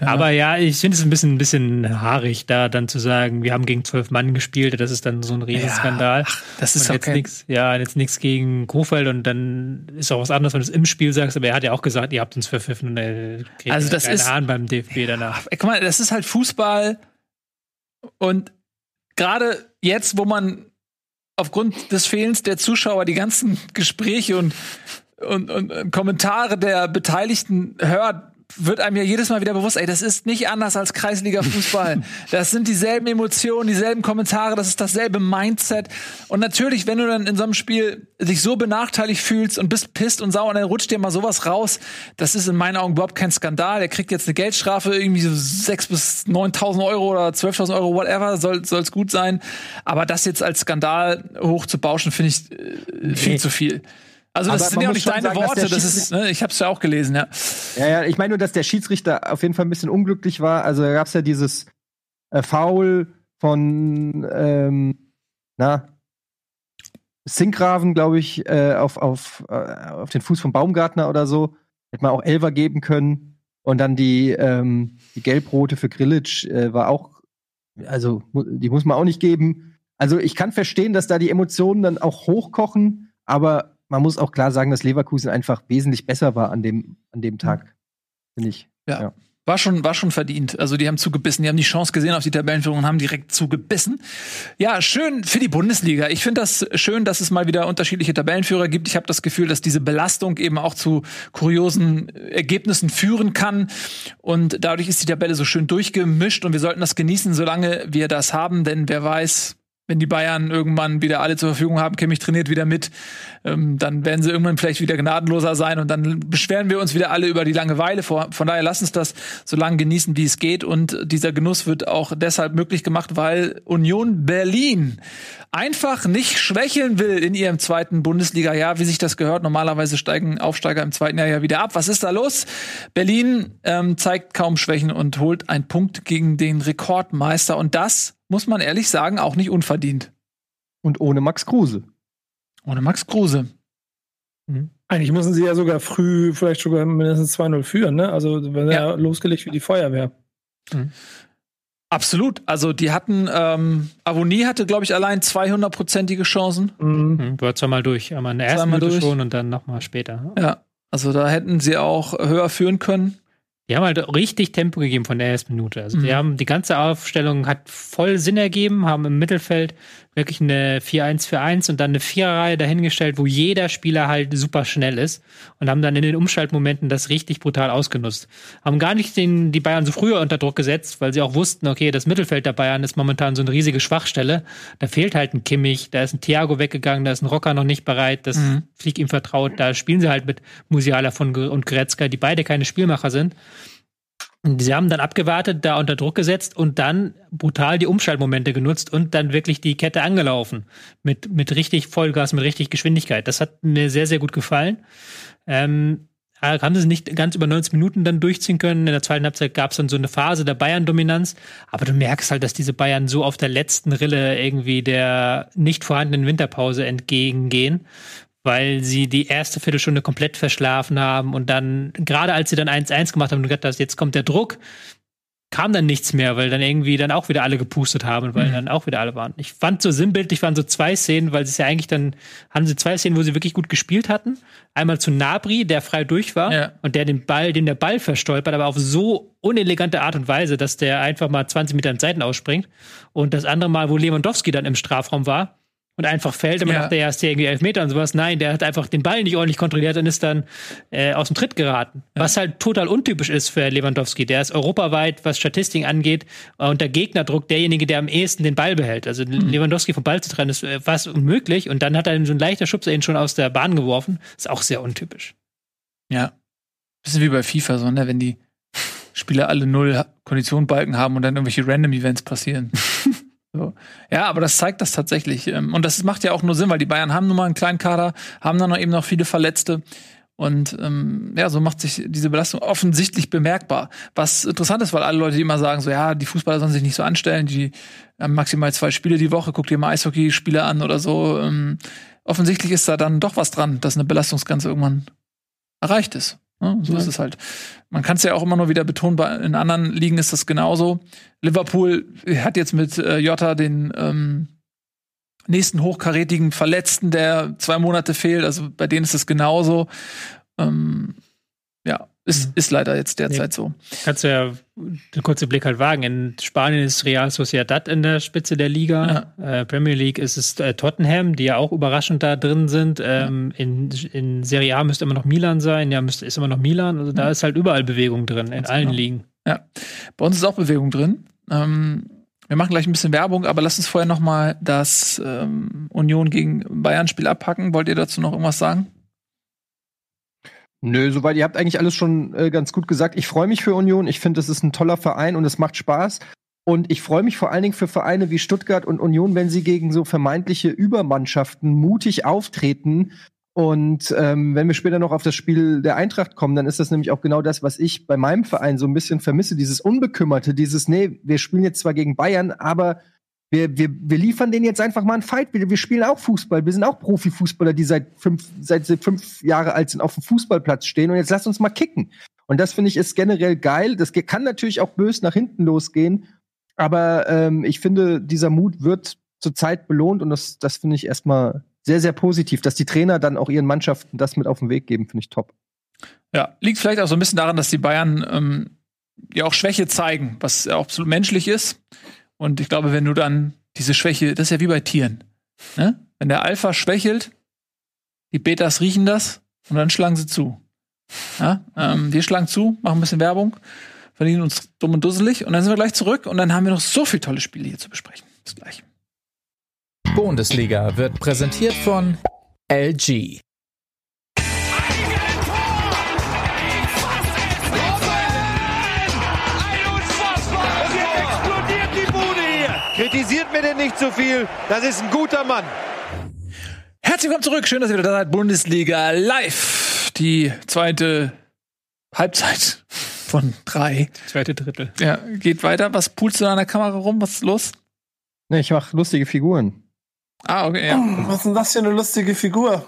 Ja. Aber ja, ich finde es ein bisschen, ein bisschen haarig, da dann zu sagen, wir haben gegen zwölf Mann gespielt. Das ist dann so ein Riesenskandal. das Und ist jetzt okay. nichts, ja, jetzt nichts gegen Kofeld und dann ist auch was anderes, wenn du es im Spiel sagst, aber er hat ja auch gesagt, ihr habt uns verpfiffen und er kriegt Also das keinen ist- Hahn beim DFB danach. Guck mal, das ist halt Fußball und gerade jetzt, wo man aufgrund des Fehlens der Zuschauer die ganzen Gespräche und, und, und, Kommentare der Beteiligten hört, wird einem ja jedes Mal wieder bewusst, ey, das ist nicht anders als Kreisliga-Fußball. <laughs> Das sind dieselben Emotionen, dieselben Kommentare, das ist dasselbe Mindset. Und natürlich, wenn du dann in so einem Spiel dich so benachteiligt fühlst und bist pisst und sauer und dann rutscht dir mal sowas raus, das ist in meinen Augen überhaupt kein Skandal. Der kriegt jetzt eine Geldstrafe, irgendwie so 6.000 bis 9.000 Euro oder 12.000 Euro, whatever, soll es gut sein. Aber das jetzt als Skandal hochzubauschen, finde ich äh, viel zu viel. Also das Aber sind ja auch nicht deine sagen, Worte, das ist, ne, ich habe es ja auch gelesen, ja. Ja, ja, ich meine nur, dass der Schiedsrichter auf jeden Fall ein bisschen unglücklich war. Also da gab's ja dieses äh, Foul von ähm, na Sinkgraven, glaube ich, äh, auf, auf, äh, auf den Fuß vom Baumgartner oder so. Hätte man auch Elver geben können. Und dann die, ähm, die Gelbrote für Grillitsch äh, war auch, also die muss man auch nicht geben. Also ich kann verstehen, dass da die Emotionen dann auch hochkochen, aber man muss auch klar sagen, dass Leverkusen einfach wesentlich besser war an dem, an dem Tag. Finde ich. War schon, war schon verdient. Also die haben zugebissen, die haben die Chance gesehen auf die Tabellenführung und haben direkt zugebissen. Ja, schön für die Bundesliga. Ich finde das schön, dass es mal wieder unterschiedliche Tabellenführer gibt. Ich habe das Gefühl, dass diese Belastung eben auch zu kuriosen Ergebnissen führen kann. Und dadurch ist die Tabelle so schön durchgemischt und wir sollten das genießen, solange wir das haben, denn wer weiß, wenn die Bayern irgendwann wieder alle zur Verfügung haben, Kimmich trainiert wieder mit, ähm, dann werden sie irgendwann vielleicht wieder gnadenloser sein und dann beschweren wir uns wieder alle über die Langeweile. Von daher lass uns das so lange genießen, wie es geht. Und dieser Genuss wird auch deshalb möglich gemacht, weil Union Berlin einfach nicht schwächeln will in ihrem zweiten Bundesliga-Jahr, wie sich das gehört. Normalerweise steigen Aufsteiger im zweiten Jahr ja wieder ab. Was ist da los? Berlin ähm, zeigt kaum Schwächen und holt einen Punkt gegen den Rekordmeister. Und das muss man ehrlich sagen, auch nicht unverdient. Und ohne Max Kruse. Ohne Max Kruse. Eigentlich müssen sie ja sogar früh vielleicht sogar mindestens 2-0 führen, ne? Also wenn Ja. er losgelegt wie die Feuerwehr. Absolut. Also die hatten, ähm, Avonie hatte, glaube ich, allein 200-prozentige Chancen. Mhm. Hm, war zweimal durch, aber in der ersten Minute durch. schon und dann nochmal später. Ja. Also da hätten sie auch höher führen können. Die haben halt richtig Tempo gegeben von der ersten Minute. Also Mhm. die haben die ganze Aufstellung hat voll Sinn ergeben, haben im Mittelfeld wirklich eine 4-1-4-1 und dann eine Viererreihe dahingestellt, wo jeder Spieler halt super schnell ist und haben dann in den Umschaltmomenten das richtig brutal ausgenutzt. Haben gar nicht den, die Bayern so früher unter Druck gesetzt, weil sie auch wussten, okay, das Mittelfeld der Bayern ist momentan so eine riesige Schwachstelle. Da fehlt halt ein Kimmich, da ist ein Thiago weggegangen, da ist ein Rocker noch nicht bereit, das Mhm. fliegt ihm vertraut. Da spielen sie halt mit Musiala von und Goretzka, die beide keine Spielmacher sind. Und sie haben dann abgewartet, da unter Druck gesetzt und dann brutal die Umschaltmomente genutzt und dann wirklich die Kette angelaufen. Mit, mit richtig Vollgas, mit richtig Geschwindigkeit. Das hat mir sehr, sehr gut gefallen. Ähm, haben sie nicht ganz über 90 Minuten dann durchziehen können. In der zweiten Halbzeit gab es dann so eine Phase der Bayern-Dominanz. Aber du merkst halt, dass diese Bayern so auf der letzten Rille irgendwie der nicht vorhandenen Winterpause entgegengehen weil sie die erste Viertelstunde komplett verschlafen haben und dann, gerade als sie dann 1-1 gemacht haben und gedacht hast, jetzt kommt der Druck, kam dann nichts mehr, weil dann irgendwie dann auch wieder alle gepustet haben, weil dann auch wieder alle waren. Ich fand so sinnbildlich waren so zwei Szenen, weil sie es ja eigentlich dann, haben sie zwei Szenen, wo sie wirklich gut gespielt hatten. Einmal zu Nabri, der frei durch war Ja. und der den Ball, den der Ball verstolpert, aber auf so unelegante Art und Weise, dass der einfach mal 20 Meter in Seiten ausspringt. Und das andere Mal, wo Lewandowski dann im Strafraum war, und einfach fällt, und man Ja. dachte, er ist irgendwie Elfmeter und sowas. Nein, der hat einfach den Ball nicht ordentlich kontrolliert und ist dann äh, aus dem Tritt geraten. Was halt total untypisch ist für Lewandowski. Der ist europaweit, was Statistiken angeht, äh, unter Gegnerdruck derjenige, der am ehesten den Ball behält. Also Lewandowski vom Ball zu trennen, ist äh, fast unmöglich. Und dann hat er so ein leichter Schubser ihn schon aus der Bahn geworfen. Ist auch sehr untypisch. Ja. Bisschen wie bei FIFA, so, ne? Wenn die Spieler alle null Konditionbalken haben und dann irgendwelche Random Events passieren. <laughs> so. Ja, aber das zeigt das tatsächlich. Ähm, Und das macht ja auch nur Sinn, weil die Bayern haben nun mal einen kleinen Kader, haben dann noch eben noch viele Verletzte. Und ähm, ja, so macht sich diese Belastung offensichtlich bemerkbar. Was interessant ist, weil alle Leute immer sagen, so ja, die Fußballer sollen sich nicht so anstellen, die haben maximal zwei Spiele die Woche, guck dir mal Eishockey-Spiele an oder so. Ähm, offensichtlich ist da dann doch was dran, dass eine Belastungsgrenze irgendwann erreicht ist. Ne? So ist es halt. Man kann es ja auch immer nur wieder betonen, bei, in anderen Ligen ist das genauso. Liverpool hat jetzt mit äh, Jota den ähm, nächsten hochkarätigen Verletzten, der zwei Monate fehlt. Also bei denen ist es genauso. Ähm, ja, ist, ist leider jetzt derzeit so. Kannst du ja einen kurzen Blick halt wagen. In Spanien ist Real Sociedad in der Spitze der Liga. Äh, Premier League ist es äh, Tottenham, die ja auch überraschend da drin sind. Ähm, in, in Serie A müsste immer noch Milan sein. Ja, müsste, ist immer noch Milan. Also da ist halt überall Bewegung drin, in allen genau. Ligen. Ja, bei uns ist auch Bewegung drin. Ähm, wir machen gleich ein bisschen Werbung, aber lasst uns vorher noch mal das ähm, Union gegen Bayern-Spiel abpacken. Wollt ihr dazu noch irgendwas sagen? Nö, soweit ihr habt eigentlich alles schon äh, ganz gut gesagt. Ich freue mich für Union. Ich finde, es ist ein toller Verein und es macht Spaß. Und ich freue mich vor allen Dingen für Vereine wie Stuttgart und Union, wenn sie gegen so vermeintliche Übermannschaften mutig auftreten. Und ähm, wenn wir später noch auf das Spiel der Eintracht kommen, dann ist das nämlich auch genau das, was ich bei meinem Verein so ein bisschen vermisse. Dieses Unbekümmerte, dieses, nee, wir spielen jetzt zwar gegen Bayern, aber wir, wir, wir liefern denen jetzt einfach mal einen Fight. Wir, wir spielen auch Fußball. Wir sind auch Profifußballer, die seit fünf, seit fünf Jahre alt sind, auf dem Fußballplatz stehen. Und jetzt lasst uns mal kicken. Und das finde ich ist generell geil. Das kann natürlich auch bös nach hinten losgehen. Aber ähm, ich finde, dieser Mut wird zurzeit belohnt. Und das, das finde ich erstmal sehr, sehr positiv. Dass die Trainer dann auch ihren Mannschaften das mit auf den Weg geben, finde ich top. Ja, liegt vielleicht auch so ein bisschen daran, dass die Bayern ähm, ja auch Schwäche zeigen, was auch absolut menschlich ist. Und ich glaube, wenn du dann diese Schwäche, das ist ja wie bei Tieren. Ne? Wenn der Alpha schwächelt, die Betas riechen das und dann schlagen sie zu. Ja? Ähm, wir schlagen zu, machen ein bisschen Werbung, verdienen uns dumm und dusselig und dann sind wir gleich zurück und dann haben wir noch so viele tolle Spiele hier zu besprechen. Bis gleich. Bundesliga wird präsentiert von LG. Kritisiert mir denn nicht zu viel. Das ist ein guter Mann. Herzlich willkommen zurück. Schön, dass ihr wieder da seid. Bundesliga live. Die zweite Halbzeit von drei. Zweite Drittel. Ja, geht weiter. Was pulst du da an der Kamera rum? Was ist los? Nee, ich mache lustige Figuren. Ah, okay, ja. Was ist denn das für eine lustige Figur?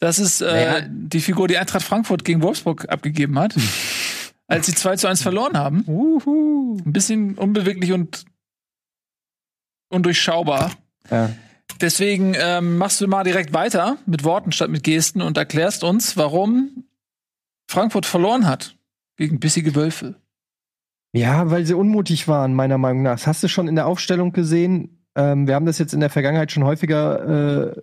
Das ist äh, Naja. die Figur, die Eintracht Frankfurt gegen Wolfsburg abgegeben hat. <laughs> als sie 2 zu 1 verloren haben. Uhu. Ein bisschen unbeweglich und undurchschaubar. Ja. Deswegen ähm, machst du mal direkt weiter mit Worten statt mit Gesten und erklärst uns, warum Frankfurt verloren hat gegen bissige Wölfe. Ja, weil sie unmutig waren, meiner Meinung nach. Das hast du schon in der Aufstellung gesehen. Ähm, wir haben das jetzt in der Vergangenheit schon häufiger äh,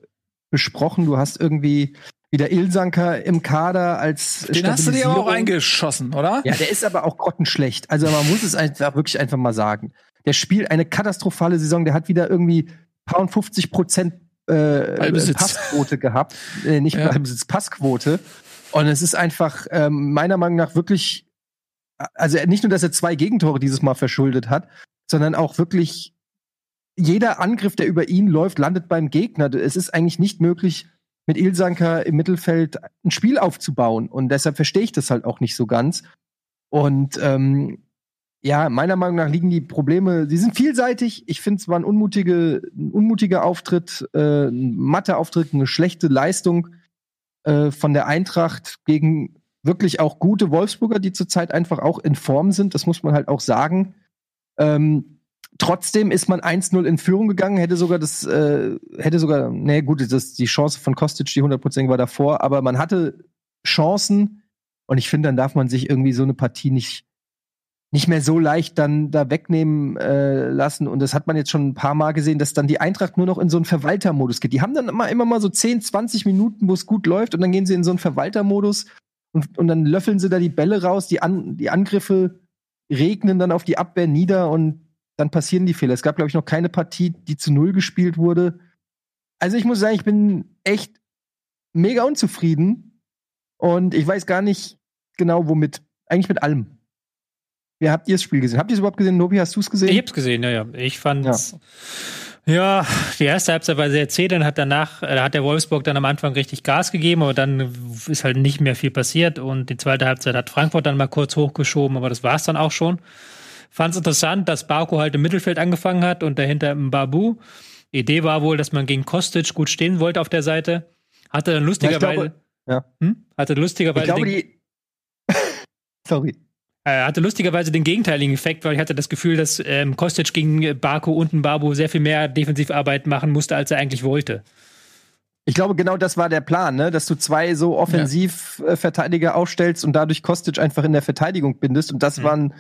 besprochen. Du hast irgendwie wieder Ilsanker im Kader als Den hast du dir aber auch eingeschossen, oder? Ja, der ist aber auch grottenschlecht. Also man muss es einfach wirklich einfach mal sagen. Der spielt eine katastrophale Saison. Der hat wieder irgendwie paar und 50 Prozent äh. Passquote gehabt. Äh, nicht Ja. Ballbesitz, Passquote. Und es ist einfach ähm, meiner Meinung nach wirklich, also nicht nur, dass er zwei Gegentore dieses Mal verschuldet hat, sondern auch wirklich jeder Angriff, der über ihn läuft, landet beim Gegner. Es ist eigentlich nicht möglich, mit Ilsanker im Mittelfeld ein Spiel aufzubauen. Und deshalb verstehe ich das halt auch nicht so ganz. Und ähm, ja, meiner Meinung nach liegen die Probleme, die sind vielseitig. Ich finde, es war ein, unmutige, ein unmutiger Auftritt, äh, ein matter Auftritt, eine schlechte Leistung äh, von der Eintracht gegen wirklich auch gute Wolfsburger, die zurzeit einfach auch in Form sind. Das muss man halt auch sagen. Ähm, trotzdem ist man 1-0 in Führung gegangen, hätte sogar das, äh, hätte sogar, nee, gut, das, die Chance von Kostic, die 100% war davor, aber man hatte Chancen und ich finde, dann darf man sich irgendwie so eine Partie nicht nicht mehr so leicht dann da wegnehmen äh, lassen. Und das hat man jetzt schon ein paar Mal gesehen, dass dann die Eintracht nur noch in so einen Verwaltermodus geht. Die haben dann immer, immer mal so 10, 20 Minuten, wo es gut läuft, und dann gehen sie in so einen Verwaltermodus und, und dann löffeln sie da die Bälle raus, die, An die Angriffe regnen dann auf die Abwehr nieder und dann passieren die Fehler. Es gab, glaube ich, noch keine Partie, die zu null gespielt wurde. Also ich muss sagen, ich bin echt mega unzufrieden und ich weiß gar nicht genau, womit. Eigentlich mit allem. Wie habt ihr das Spiel gesehen? Habt ihr es überhaupt gesehen? Nobi, hast du es gesehen? Ich hab's gesehen, ja, ja. Ich fand's. Ja. ja, die erste Halbzeit war sehr zäh, dann hat danach, äh, hat der Wolfsburg dann am Anfang richtig Gas gegeben, aber dann ist halt nicht mehr viel passiert und die zweite Halbzeit hat Frankfurt dann mal kurz hochgeschoben, aber das war's dann auch schon. Fand's interessant, dass Barco halt im Mittelfeld angefangen hat und dahinter Babu. Idee war wohl, dass man gegen Kostic gut stehen wollte auf der Seite. Hatte dann lustigerweise. Ja, hm? Hatte lustigerweise. Ich glaube, die. <laughs> Sorry. Er hatte lustigerweise den gegenteiligen Effekt, weil ich hatte das Gefühl, dass ähm, Kostic gegen Barco und Babu sehr viel mehr Defensivarbeit machen musste, als er eigentlich wollte. Ich glaube, genau das war der Plan, ne? dass du zwei so Offensivverteidiger ja. aufstellst und dadurch Kostic einfach in der Verteidigung bindest. Und das mhm. war ein,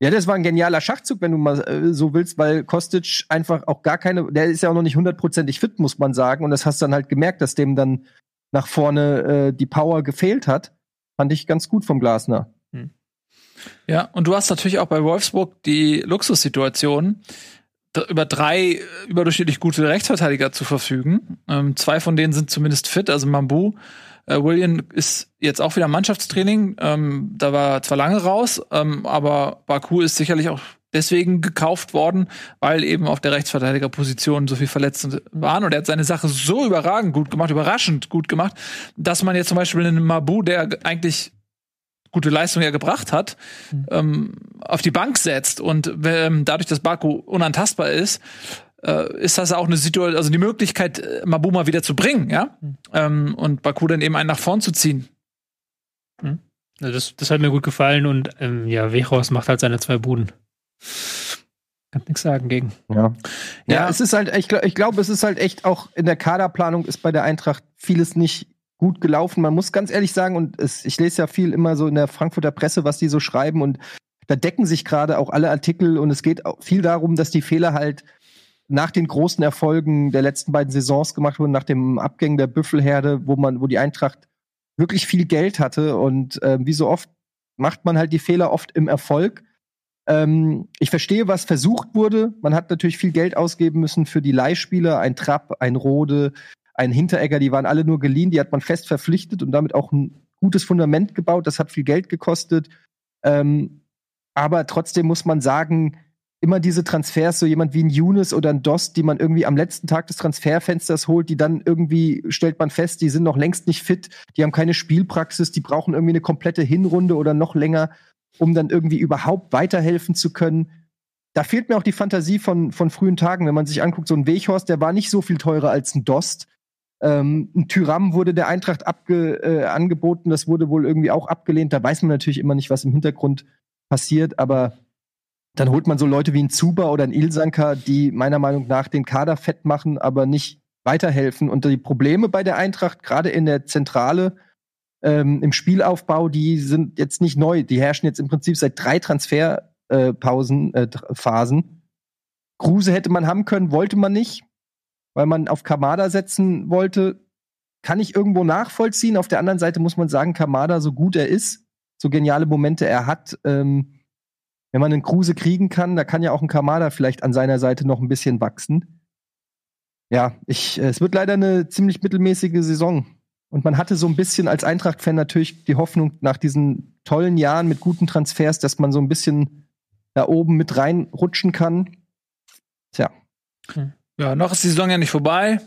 ja, das war ein genialer Schachzug, wenn du mal äh, so willst, weil Kostic einfach auch gar keine, der ist ja auch noch nicht hundertprozentig fit, muss man sagen. Und das hast dann halt gemerkt, dass dem dann nach vorne äh, die Power gefehlt hat. Fand ich ganz gut vom Glasner. Ja, und du hast natürlich auch bei Wolfsburg die Luxussituation, über drei überdurchschnittlich gute Rechtsverteidiger zu verfügen. Ähm, zwei von denen sind zumindest fit, also Mambu. Äh, William ist jetzt auch wieder Mannschaftstraining. Ähm, da war zwar lange raus, ähm, aber Baku ist sicherlich auch deswegen gekauft worden, weil eben auf der Rechtsverteidigerposition so viel Verletzte waren. Und er hat seine Sache so überragend gut gemacht, überraschend gut gemacht, dass man jetzt zum Beispiel einen Mabu, der eigentlich gute Leistung ja gebracht hat, mhm. ähm, auf die Bank setzt und ähm, dadurch, dass Baku unantastbar ist, äh, ist das auch eine Situation, also die Möglichkeit, äh, Mabuma wieder zu bringen, ja, mhm. ähm, und Baku dann eben einen nach vorn zu ziehen. Mhm. Ja, das, das hat mir gut gefallen und ähm, ja, Wechhorst macht halt seine zwei Buden. Kann nichts sagen gegen. Ja. ja. Ja, es ist halt, ich, ich glaube, es ist halt echt auch in der Kaderplanung ist bei der Eintracht vieles nicht gut gelaufen. Man muss ganz ehrlich sagen, und es, ich lese ja viel immer so in der Frankfurter Presse, was die so schreiben, und da decken sich gerade auch alle Artikel und es geht viel darum, dass die Fehler halt nach den großen Erfolgen der letzten beiden Saisons gemacht wurden, nach dem Abgängen der Büffelherde, wo man, wo die Eintracht wirklich viel Geld hatte und äh, wie so oft macht man halt die Fehler oft im Erfolg. Ähm, ich verstehe, was versucht wurde. Man hat natürlich viel Geld ausgeben müssen für die Leihspieler, ein Trapp, ein Rode, ein Hinteregger, die waren alle nur geliehen, die hat man fest verpflichtet und damit auch ein gutes Fundament gebaut. Das hat viel Geld gekostet. Ähm, aber trotzdem muss man sagen, immer diese Transfers, so jemand wie ein Younes oder ein Dost, die man irgendwie am letzten Tag des Transferfensters holt, die dann irgendwie stellt man fest, die sind noch längst nicht fit, die haben keine Spielpraxis, die brauchen irgendwie eine komplette Hinrunde oder noch länger, um dann irgendwie überhaupt weiterhelfen zu können. Da fehlt mir auch die Fantasie von, von frühen Tagen, wenn man sich anguckt, so ein Weghorst, der war nicht so viel teurer als ein Dost. Ähm, ein Tyram wurde der Eintracht abge, äh, angeboten, das wurde wohl irgendwie auch abgelehnt. Da weiß man natürlich immer nicht, was im Hintergrund passiert, aber dann holt man so Leute wie ein Zuba oder ein Ilsanker, die meiner Meinung nach den Kader fett machen, aber nicht weiterhelfen. Und die Probleme bei der Eintracht, gerade in der Zentrale, ähm, im Spielaufbau, die sind jetzt nicht neu. Die herrschen jetzt im Prinzip seit drei Transferpausen, äh, äh, Phasen. Kruse hätte man haben können, wollte man nicht weil man auf Kamada setzen wollte, kann ich irgendwo nachvollziehen. Auf der anderen Seite muss man sagen, Kamada, so gut er ist, so geniale Momente er hat, ähm, wenn man einen Kruse kriegen kann, da kann ja auch ein Kamada vielleicht an seiner Seite noch ein bisschen wachsen. Ja, ich, äh, es wird leider eine ziemlich mittelmäßige Saison. Und man hatte so ein bisschen als Eintracht-Fan natürlich die Hoffnung nach diesen tollen Jahren mit guten Transfers, dass man so ein bisschen da oben mit reinrutschen kann. Tja. Hm. Ja, noch ist die Saison ja nicht vorbei.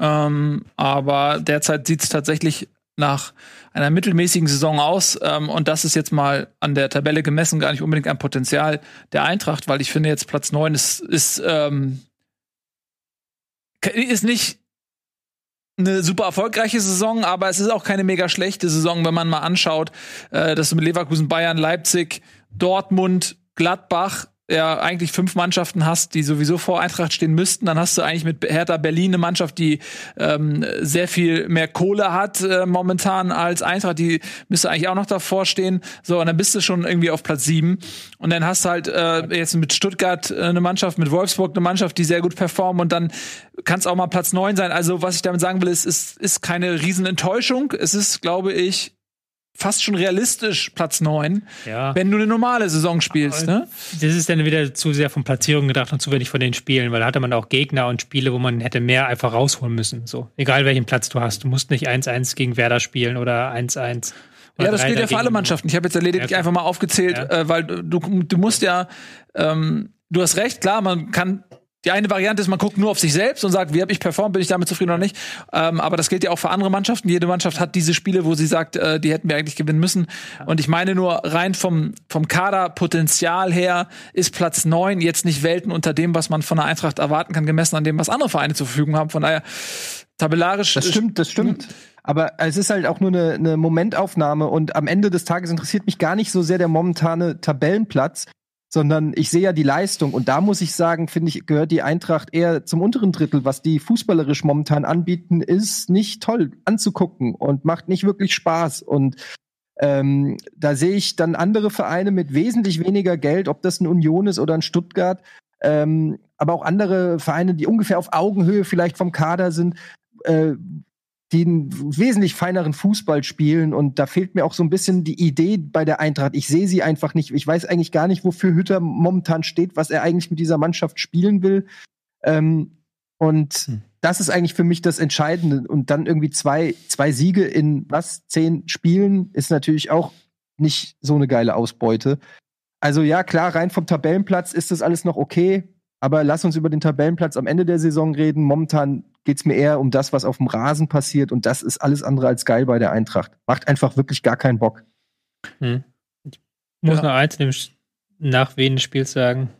Ähm, aber derzeit sieht es tatsächlich nach einer mittelmäßigen Saison aus. Ähm, und das ist jetzt mal an der Tabelle gemessen gar nicht unbedingt ein Potenzial der Eintracht, weil ich finde jetzt Platz 9 ist, ist, ähm, ist nicht eine super erfolgreiche Saison, aber es ist auch keine mega schlechte Saison, wenn man mal anschaut, äh, dass du mit Leverkusen, Bayern, Leipzig, Dortmund, Gladbach ja eigentlich fünf Mannschaften hast, die sowieso vor Eintracht stehen müssten, dann hast du eigentlich mit Hertha Berlin eine Mannschaft, die ähm, sehr viel mehr Kohle hat äh, momentan als Eintracht. Die müsste eigentlich auch noch davor stehen. So, und dann bist du schon irgendwie auf Platz sieben. Und dann hast du halt äh, jetzt mit Stuttgart äh, eine Mannschaft, mit Wolfsburg eine Mannschaft, die sehr gut performen und dann kann es auch mal Platz neun sein. Also was ich damit sagen will, ist, ist, ist keine Riesenenttäuschung. Es ist, glaube ich, fast schon realistisch Platz neun, Ja. wenn du eine normale Saison spielst. Ne? Das ist dann wieder zu sehr von Platzierung gedacht und zu wenig von den Spielen, weil da hatte man auch Gegner und Spiele, wo man hätte mehr einfach rausholen müssen. So, egal welchen Platz du hast. Du musst nicht 1-1 gegen Werder spielen oder 1-1. oder Ja, das gilt 3-3 ja für alle Mannschaften. Ich habe jetzt lediglich Ja, einfach mal aufgezählt, Ja. äh, weil du, du musst ja, ähm, du hast recht, klar, man kann. Die eine Variante ist, man guckt nur auf sich selbst und sagt, wie habe ich performt, bin ich damit zufrieden oder nicht. Ähm, aber das gilt ja auch für andere Mannschaften. Jede Mannschaft hat diese Spiele, wo sie sagt, äh, die hätten wir eigentlich gewinnen müssen. Und ich meine nur, rein vom, vom Kaderpotenzial her ist Platz neun jetzt nicht Welten unter dem, was man von der Eintracht erwarten kann, gemessen an dem, was andere Vereine zur Verfügung haben. Von daher, tabellarisch. Das stimmt, das stimmt. Aber es ist halt auch nur eine, eine Momentaufnahme und am Ende des Tages interessiert mich gar nicht so sehr der momentane Tabellenplatz, sondern ich sehe ja die Leistung und da muss ich sagen, finde ich, gehört die Eintracht eher zum unteren Drittel. Was die fußballerisch momentan anbieten, ist nicht toll anzugucken und macht nicht wirklich Spaß und ähm, da sehe ich dann andere Vereine mit wesentlich weniger Geld, ob das ein Union ist oder ein Stuttgart, ähm, aber auch andere Vereine, die ungefähr auf Augenhöhe vielleicht vom Kader sind, äh, die einen wesentlich feineren Fußball spielen. Und da fehlt mir auch so ein bisschen die Idee bei der Eintracht. Ich sehe sie einfach nicht. Ich weiß eigentlich gar nicht, wofür Hütter momentan steht, was er eigentlich mit dieser Mannschaft spielen will. Ähm, und Hm. das ist eigentlich für mich das Entscheidende. Und dann irgendwie zwei, zwei Siege in was, zehn Spielen ist natürlich auch nicht so eine geile Ausbeute. Also ja, klar, rein vom Tabellenplatz ist das alles noch okay. Aber lass uns über den Tabellenplatz am Ende der Saison reden. Momentan geht's mir eher um das, was auf dem Rasen passiert. Und das ist alles andere als geil bei der Eintracht. Macht einfach wirklich gar keinen Bock. Hm. Ich muss Ja. noch eins nach wen des Spiels sagen.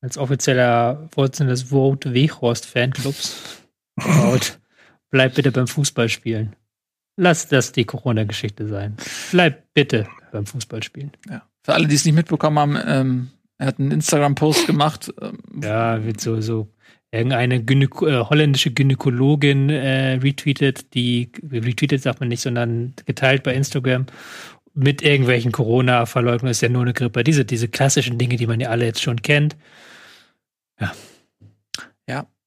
Als offizieller Vorsitzender des Vote Weghorst Fanclubs. Bleib bitte beim Fußballspielen. Lass das die Corona-Geschichte sein. Bleib bitte beim Fußballspielen. Ja. Für alle, die es nicht mitbekommen haben, ähm, er hat einen Instagram-Post gemacht. Ähm, Ja, wird so, so irgendeine Gynäko äh, holländische Gynäkologin äh, retweetet, die retweetet sagt man nicht, sondern geteilt bei Instagram mit irgendwelchen Corona-Verleugnungen ist ja nur eine Grippe. Diese, diese klassischen Dinge, die man ja alle jetzt schon kennt.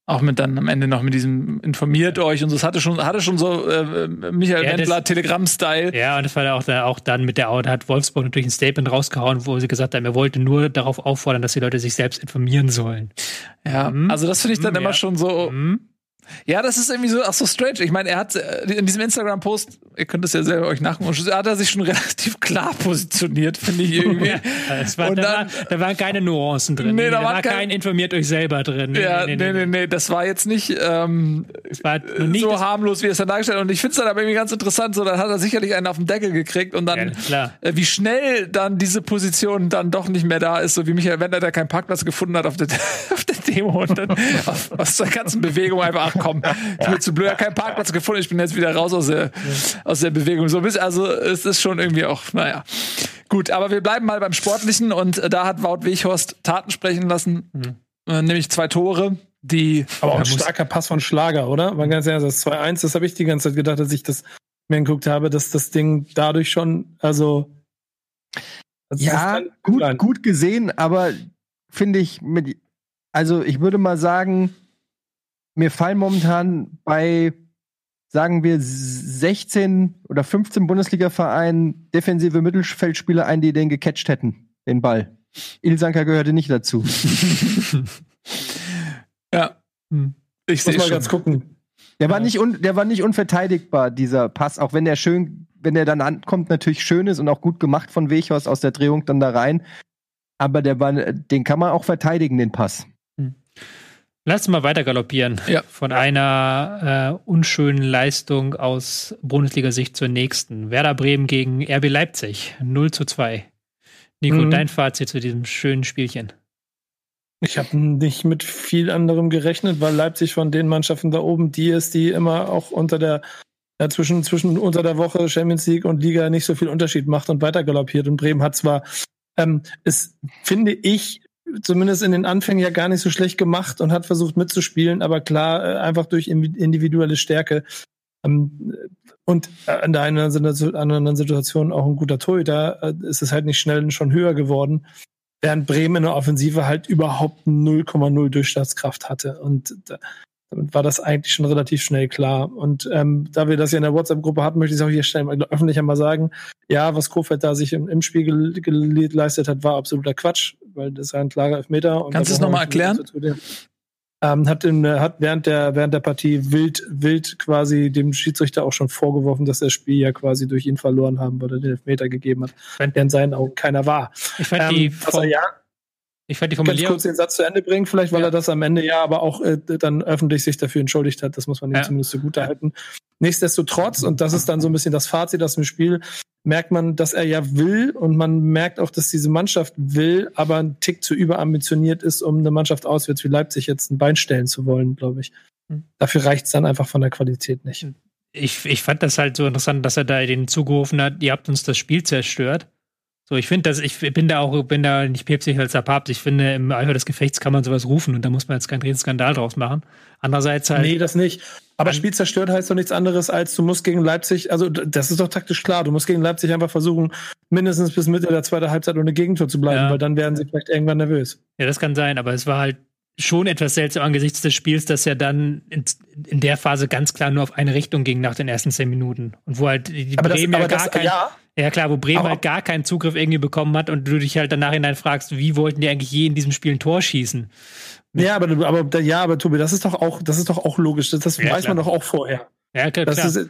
Auch mit dann am Ende noch mit diesem informiert euch und so. Es hatte schon, hatte schon so äh, Michael Ja, Wendler Telegram-Style. Ja, und das war ja auch, da, auch dann mit der da hat Wolfsburg natürlich ein Statement rausgehauen, wo sie gesagt haben, er wollte nur darauf auffordern, dass die Leute sich selbst informieren sollen. Ja, Mhm. also das finde ich dann Mhm, immer ja. schon so. Hm? Ja, das ist irgendwie so, ach so strange. Ich meine, er hat äh, in diesem Instagram-Post, ihr könnt es ja selber euch nachgucken, hat er sich schon <laughs> relativ klar positioniert, finde ich irgendwie. <laughs> Es war, Und da, dann- war, da waren keine Nuancen drin. Nee, da da war kein- kein informiert euch selber drin. ja, nee, nee, nee, das war jetzt nicht ähm, Es war nicht so harmlos, wie es dann dargestellt Und ich finde es dann aber irgendwie ganz interessant, so dann hat er sicherlich einen auf den Deckel gekriegt und dann, Ja, klar. äh, wie schnell dann diese Position dann doch nicht mehr da ist, so wie Michael Wendler, der keinen Parkplatz gefunden hat auf der, <laughs> auf der Demo und dann aus der ganzen Bewegung einfach, ach komm, ich bin zu blöd, keinen Parkplatz gefunden, ich bin jetzt wieder raus aus der, aus der Bewegung. So ein bisschen, also es ist schon irgendwie auch, naja. Gut, aber wir bleiben mal beim Sportlichen und äh, da hat Wout Weghorst Taten sprechen lassen, äh, nämlich zwei Tore, die Aber auch ein starker Pass von Schlager, oder? War ganz ehrlich, das 2-1, das habe ich die ganze Zeit gedacht, als ich das mir angeguckt habe, dass das Ding dadurch schon, also. das Ja, ist gut, gut gesehen, aber finde ich mit, also ich würde mal sagen, mir fallen momentan bei, sagen wir, 16 oder 15 Bundesliga-Vereinen defensive Mittelfeldspieler ein, die den gecatcht hätten, den Ball. Ilsanker gehörte nicht dazu. <laughs> Ja. Hm. Ich Muss sehe mal schon. ganz gucken. Der war nicht un, der war nicht unverteidigbar, dieser Pass, auch wenn der schön, wenn der dann ankommt, natürlich schön ist und auch gut gemacht von Weghorst aus der Drehung dann da rein. Aber der war, den kann man auch verteidigen, den Pass. Lass uns mal weiter galoppieren. Ja. Von einer äh, unschönen Leistung aus Bundesliga-Sicht zur nächsten. Werder Bremen gegen RB Leipzig. 0 zu 2. Nico, Mhm. dein Fazit zu diesem schönen Spielchen. Ich habe nicht mit viel anderem gerechnet, weil Leipzig von den Mannschaften da oben die ist, die immer auch unter der ja, zwischen, zwischen unter der Woche Champions League und Liga nicht so viel Unterschied macht und weiter galoppiert. Und Bremen hat zwar, ähm, es finde ich, zumindest in den Anfängen ja gar nicht so schlecht gemacht und hat versucht mitzuspielen, aber klar, äh, einfach durch individuelle Stärke. Ähm, und in der einen anderen Situation auch ein guter Torhüter, äh, ist es halt nicht schnell schon höher geworden, während Bremen in der Offensive halt überhaupt 0,0 Durchstartskraft hatte. Und damit war das eigentlich schon relativ schnell klar. Und ähm, da wir das ja in der WhatsApp-Gruppe hatten, möchte ich es auch hier stellen, öffentlich einmal sagen, ja, was Kofeld da sich im, im Spiel geleistet hat, war absoluter Quatsch, weil das ist ein klarer Elfmeter. Kannst du es nochmal erklären? Ähm, hat, in, hat während der während der Partie wild wild quasi dem Schiedsrichter auch schon vorgeworfen, dass er das Spiel ja quasi durch ihn verloren haben, weil er den Elfmeter gegeben hat, der in seinen Augen keiner war. Ich fand ähm, die was er ja ich fand die Formulierung. Ganz kurz den Satz zu Ende bringen, vielleicht, weil ja. er das am Ende ja aber auch äh, dann öffentlich sich dafür entschuldigt hat. Das muss man ihm ja. zumindest zugute halten. Nichtsdestotrotz, und das ist dann so ein bisschen das Fazit aus dem Spiel, merkt man, dass er ja will und man merkt auch, dass diese Mannschaft will, aber ein Tick zu überambitioniert ist, um eine Mannschaft auswärts wie Leipzig jetzt ein Bein stellen zu wollen, glaube ich. Hm. Dafür reicht's dann einfach von der Qualität nicht. Ich, ich fand das halt so interessant, dass er da den zugerufen hat, ihr habt uns das Spiel zerstört. So, ich finde, dass ich bin da auch, bin da nicht päpstlich als der Papst. Ich finde, im Eifer des Gefechts kann man sowas rufen und da muss man jetzt keinen Riesenskandal draus machen. Andererseits halt. Nee, das nicht. Aber Spiel zerstört heißt doch nichts anderes, als du musst gegen Leipzig, also das ist doch taktisch klar, du musst gegen Leipzig einfach versuchen, mindestens bis Mitte der zweiten Halbzeit ohne Gegentor zu bleiben, ja. weil dann werden sie vielleicht irgendwann nervös. Ja, das kann sein, aber es war halt schon etwas seltsam angesichts des Spiels, dass er dann in, in, der Phase ganz klar nur auf eine Richtung ging nach den ersten zehn Minuten. Und wo halt die aber Bremen das, ja gar das, kein, ja, ja klar, wo Bremen aber, halt gar keinen Zugriff irgendwie bekommen hat und du dich halt danach hinein fragst, wie wollten die eigentlich je in diesem Spiel ein Tor schießen? Ja, aber, aber ja, aber Tobi, das ist doch auch, das ist doch auch logisch. Das, das ja, weiß klar. man doch auch vorher. Ja, klar. Das. Ist,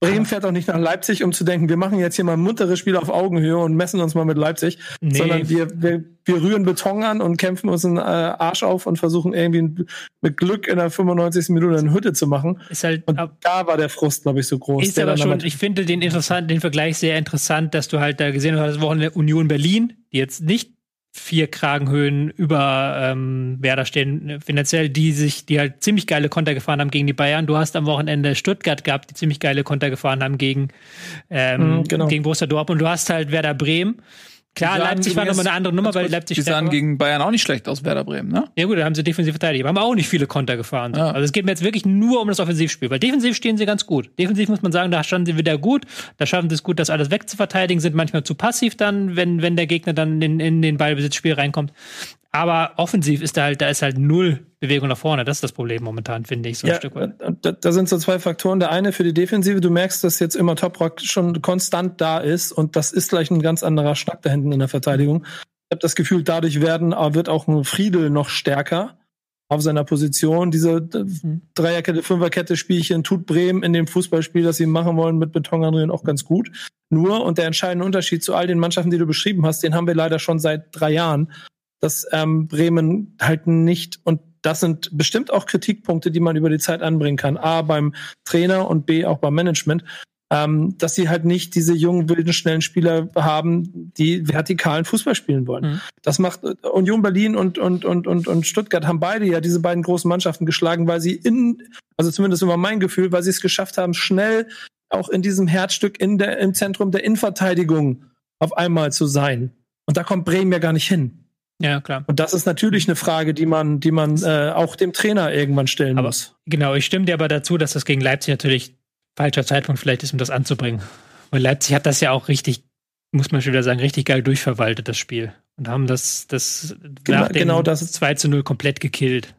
Bremen fährt auch nicht nach Leipzig, um zu denken, wir machen jetzt hier mal ein munteres Spiel auf Augenhöhe und messen uns mal mit Leipzig, nee. sondern wir, wir, wir rühren Beton an und kämpfen uns einen äh, Arsch auf und versuchen irgendwie mit Glück in der 95. Minute eine Hütte zu machen. Ist halt, und da war der Frust, glaube ich, so groß. Ist aber schon, ich finde den interessant, den Vergleich sehr interessant, dass du halt da gesehen hast, Wochenende Union Berlin, die jetzt nicht vier Kragenhöhen über ähm, Werder stehen, finanziell, die sich, die halt ziemlich geile Konter gefahren haben gegen die Bayern. Du hast am Wochenende Stuttgart gehabt, die ziemlich geile Konter gefahren haben gegen, ähm, mhm, genau. gegen Borussia Dortmund. Und du hast halt Werder Bremen, Klar, Leipzig war nochmal eine andere Nummer, weil Leipzig Die sahen gegen Bayern auch nicht schlecht aus, Werder Bremen, ne? Ja gut, da haben sie defensiv verteidigt, aber haben auch nicht viele Konter gefahren. Ja. Also es geht mir jetzt wirklich nur um das Offensivspiel, weil defensiv stehen sie ganz gut. Defensiv muss man sagen, da standen sie wieder gut, da schaffen sie es gut, das alles wegzuverteidigen, sind manchmal zu passiv dann, wenn, wenn der Gegner dann in, in den Ballbesitzspiel reinkommt. Aber offensiv ist da halt, da ist halt null Bewegung nach vorne. Das ist das Problem momentan, finde ich, so ein Stück weit. Da, da, sind so zwei Faktoren. Der eine für die Defensive, du merkst, dass jetzt immer Toprock schon konstant da ist und das ist gleich ein ganz anderer Schnack da hinten in der Verteidigung. Ich habe das Gefühl, dadurch werden, wird auch ein Friedel noch stärker auf seiner Position. Diese mhm. Dreierkette, Fünferkette Spielchen tut Bremen in dem Fußballspiel, das sie machen wollen, mit Betonanrühren auch ganz gut. Nur, und der entscheidende Unterschied zu all den Mannschaften, die du beschrieben hast, den haben wir leider schon seit drei Jahren dass ähm, Bremen halt nicht und das sind bestimmt auch Kritikpunkte, die man über die Zeit anbringen kann. A beim Trainer und B auch beim Management, ähm, dass sie halt nicht diese jungen, wilden, schnellen Spieler haben, die vertikalen Fußball spielen wollen. Mhm. Das macht äh, Union Berlin und, und, und, und, und Stuttgart haben beide ja diese beiden großen Mannschaften geschlagen, weil sie in, also zumindest immer mein Gefühl, weil sie es geschafft haben, schnell auch in diesem Herzstück in der, im Zentrum der Innenverteidigung auf einmal zu sein. Und da kommt Bremen ja gar nicht hin. Ja, klar. Und das ist natürlich eine Frage, die man, die man äh, auch dem Trainer irgendwann stellen aber, muss. Genau, ich stimme dir aber dazu, dass das gegen Leipzig natürlich falscher Zeitpunkt vielleicht ist, um das anzubringen. Weil Leipzig hat das ja auch richtig, muss man schon wieder sagen, richtig geil durchverwaltet, das Spiel. Und haben das, das genau, nach dem genau das 2 zu 0 komplett gekillt.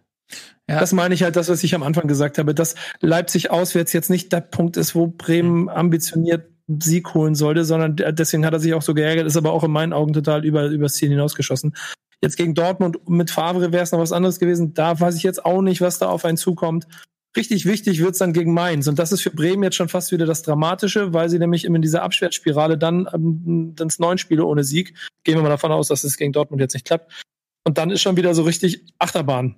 Ja. Das meine ich halt, das, was ich am Anfang gesagt habe, dass Leipzig auswärts jetzt nicht der Punkt ist, wo Bremen ambitioniert Sieg holen sollte, sondern deswegen hat er sich auch so geärgert, ist aber auch in meinen Augen total über, übers Ziel hinausgeschossen. Jetzt gegen Dortmund mit Favre wäre es noch was anderes gewesen. Da weiß ich jetzt auch nicht, was da auf einen zukommt. Richtig wichtig wird's dann gegen Mainz. Und das ist für Bremen jetzt schon fast wieder das Dramatische, weil sie nämlich in dieser Abschwärtsspirale dann ähm, ins neun Spiele ohne Sieg. Gehen wir mal davon aus, dass es gegen Dortmund jetzt nicht klappt. Und dann ist schon wieder so richtig Achterbahn.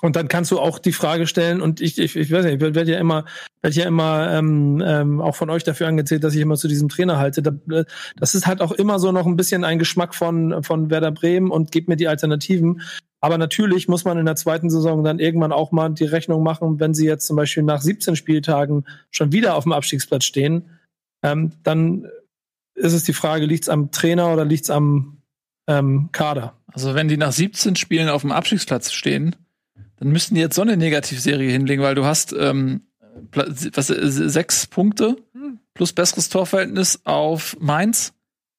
Und dann kannst du auch die Frage stellen, und ich, ich, ich weiß nicht, ich werde ja immer, werde ja immer ähm, ähm, auch von euch dafür angezählt, dass ich immer zu diesem Trainer halte. das ist halt auch immer so noch ein bisschen ein Geschmack von, von Werder Bremen und gibt mir die Alternativen. Aber natürlich muss man in der zweiten Saison dann irgendwann auch mal die Rechnung machen, wenn sie jetzt zum Beispiel nach 17 Spieltagen schon wieder auf dem Abstiegsplatz stehen, ähm, dann ist es die Frage, liegt's am Trainer oder liegt's am ähm, Kader. Also wenn die nach 17 Spielen auf dem Abstiegsplatz stehen, dann müssten die jetzt so eine Negativserie hinlegen, weil du hast ähm, was, äh, sechs Punkte plus besseres Torverhältnis auf Mainz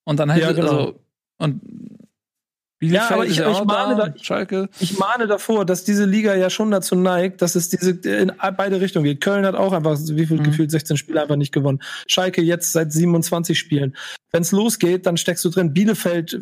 und dann hätte Ja, genau. also und Ja, aber ich- ich mahne da, Schalke. Ich mahne davor, dass diese Liga ja schon dazu neigt, dass es diese in beide Richtungen geht. Köln hat auch einfach, wie viel Mhm. gefühlt 16 Spiele einfach nicht gewonnen. Schalke jetzt seit 27 Spielen. Wenn es losgeht, dann steckst du drin. Bielefeld,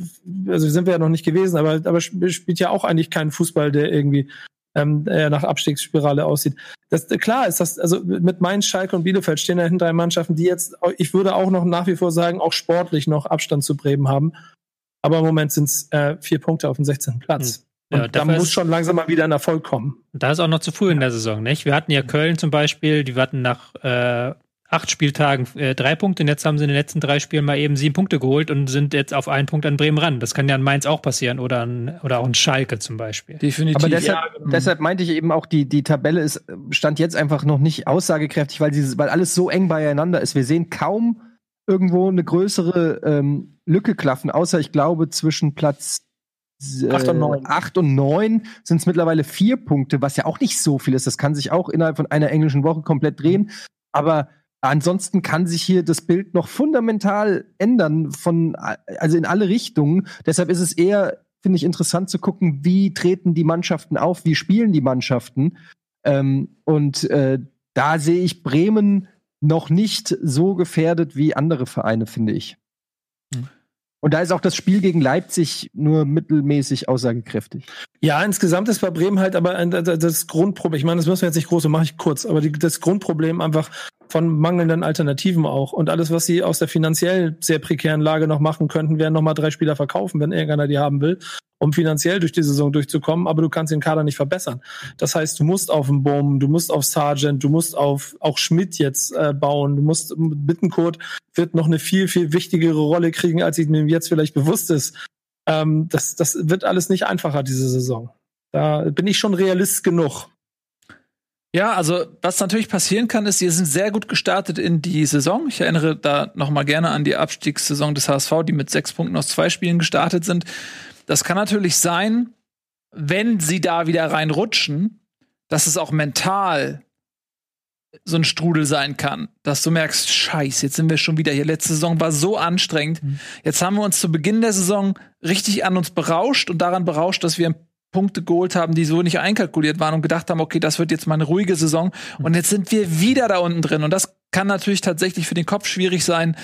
also sind wir ja noch nicht gewesen, aber, aber sp- spielt ja auch eigentlich keinen Fußball, der irgendwie ähm, eher nach Abstiegsspirale aussieht. Das, klar ist das, also mit Mainz, Schalke und Bielefeld stehen dahinter drei Mannschaften, die jetzt, ich würde auch noch nach wie vor sagen, auch sportlich noch Abstand zu Bremen haben. Aber im Moment sind es äh, vier Punkte auf dem 16. Platz. Ja, Und da muss schon langsam mal wieder ein Erfolg kommen. Da ist auch noch zu früh in der Saison, nicht? Wir hatten ja Köln zum Beispiel, die hatten nach äh, acht Spieltagen äh, drei Punkte und jetzt haben sie in den letzten drei Spielen mal eben sieben Punkte geholt und sind jetzt auf einen Punkt an Bremen ran. Das kann ja an Mainz auch passieren oder, an, oder auch an Schalke zum Beispiel. Definitiv. Aber deshalb, ja, genau. deshalb meinte ich eben auch, die, die Tabelle ist, stand jetzt einfach noch nicht aussagekräftig, weil, sie, weil alles so eng beieinander ist. Wir sehen kaum irgendwo eine größere ähm, Lücke klaffen, außer ich glaube zwischen Platz äh, Acht und neun. acht und neun sind es mittlerweile vier Punkte, was ja auch nicht so viel ist. Das kann sich auch innerhalb von einer englischen Woche komplett drehen. Aber ansonsten kann sich hier das Bild noch fundamental ändern von, also in alle Richtungen. Deshalb ist es eher, finde ich, interessant zu gucken, wie treten die Mannschaften auf, wie spielen die Mannschaften. Ähm, und äh, da sehe ich Bremen noch nicht so gefährdet wie andere Vereine, finde ich. Und da ist auch das Spiel gegen Leipzig nur mittelmäßig aussagekräftig. Ja, insgesamt ist bei Bremen halt aber ein, das- das Grundproblem, ich meine, das müssen wir jetzt nicht groß, so mache ich kurz, aber die, das Grundproblem einfach von mangelnden Alternativen auch. Und alles, was sie aus der finanziell sehr prekären Lage noch machen könnten, wären nochmal drei Spieler verkaufen, wenn irgendeiner die haben will, um finanziell durch die Saison durchzukommen, aber du kannst den Kader nicht verbessern. Das heißt, du musst auf den Bohm, du musst auf Sargent, du musst auf auch Schmidt jetzt äh, bauen, du musst Bittenkurt wird noch eine viel, viel wichtigere Rolle kriegen, als ich mir jetzt vielleicht bewusst ist. Ähm, das, das wird alles nicht einfacher diese Saison. Da bin ich schon Realist genug. Ja, also was natürlich passieren kann, ist, sie sind sehr gut gestartet in die Saison. Ich erinnere da noch mal gerne an die Abstiegssaison des HSV, die mit sechs Punkten aus zwei Spielen gestartet sind. Das kann natürlich sein, wenn sie da wieder reinrutschen, dass es auch mental so ein Strudel sein kann, dass du merkst, scheiße, jetzt sind wir schon wieder hier. Letzte Saison war so anstrengend. Jetzt haben wir uns zu Beginn der Saison richtig an uns berauscht und daran berauscht, dass wir Punkte geholt haben, die so nicht einkalkuliert waren und gedacht haben, okay, das wird jetzt mal eine ruhige Saison. Und jetzt sind wir wieder da unten drin. Und das kann natürlich tatsächlich für den Kopf schwierig sein.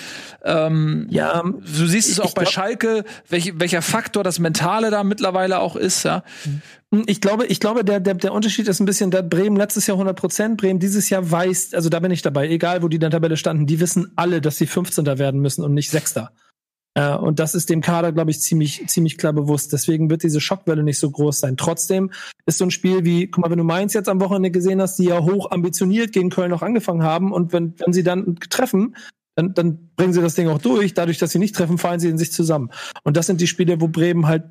Ähm, Ja, du siehst es auch bei glaub- Schalke, welch, welcher Faktor das Mentale da mittlerweile auch ist. Ja. Ich glaube, ich glaube, der, der, der Unterschied ist ein bisschen, da Bremen letztes Jahr 100 Prozent, Bremen dieses Jahr weiß, also da bin ich dabei, egal wo die in der Tabelle standen, die wissen alle, dass sie 15. werden müssen und nicht Sechster. Äh, und das ist dem Kader, glaube ich, ziemlich, ziemlich klar bewusst. Deswegen wird diese Schockwelle nicht so groß sein. Trotzdem ist so ein Spiel wie, guck mal, wenn du Mainz jetzt am Wochenende gesehen hast, die ja hoch ambitioniert gegen Köln noch angefangen haben und wenn, wenn sie dann treffen, dann, dann bringen sie das Ding auch durch. Dadurch, dass sie nicht treffen, fallen sie in sich zusammen. Und das sind die Spiele, wo Bremen halt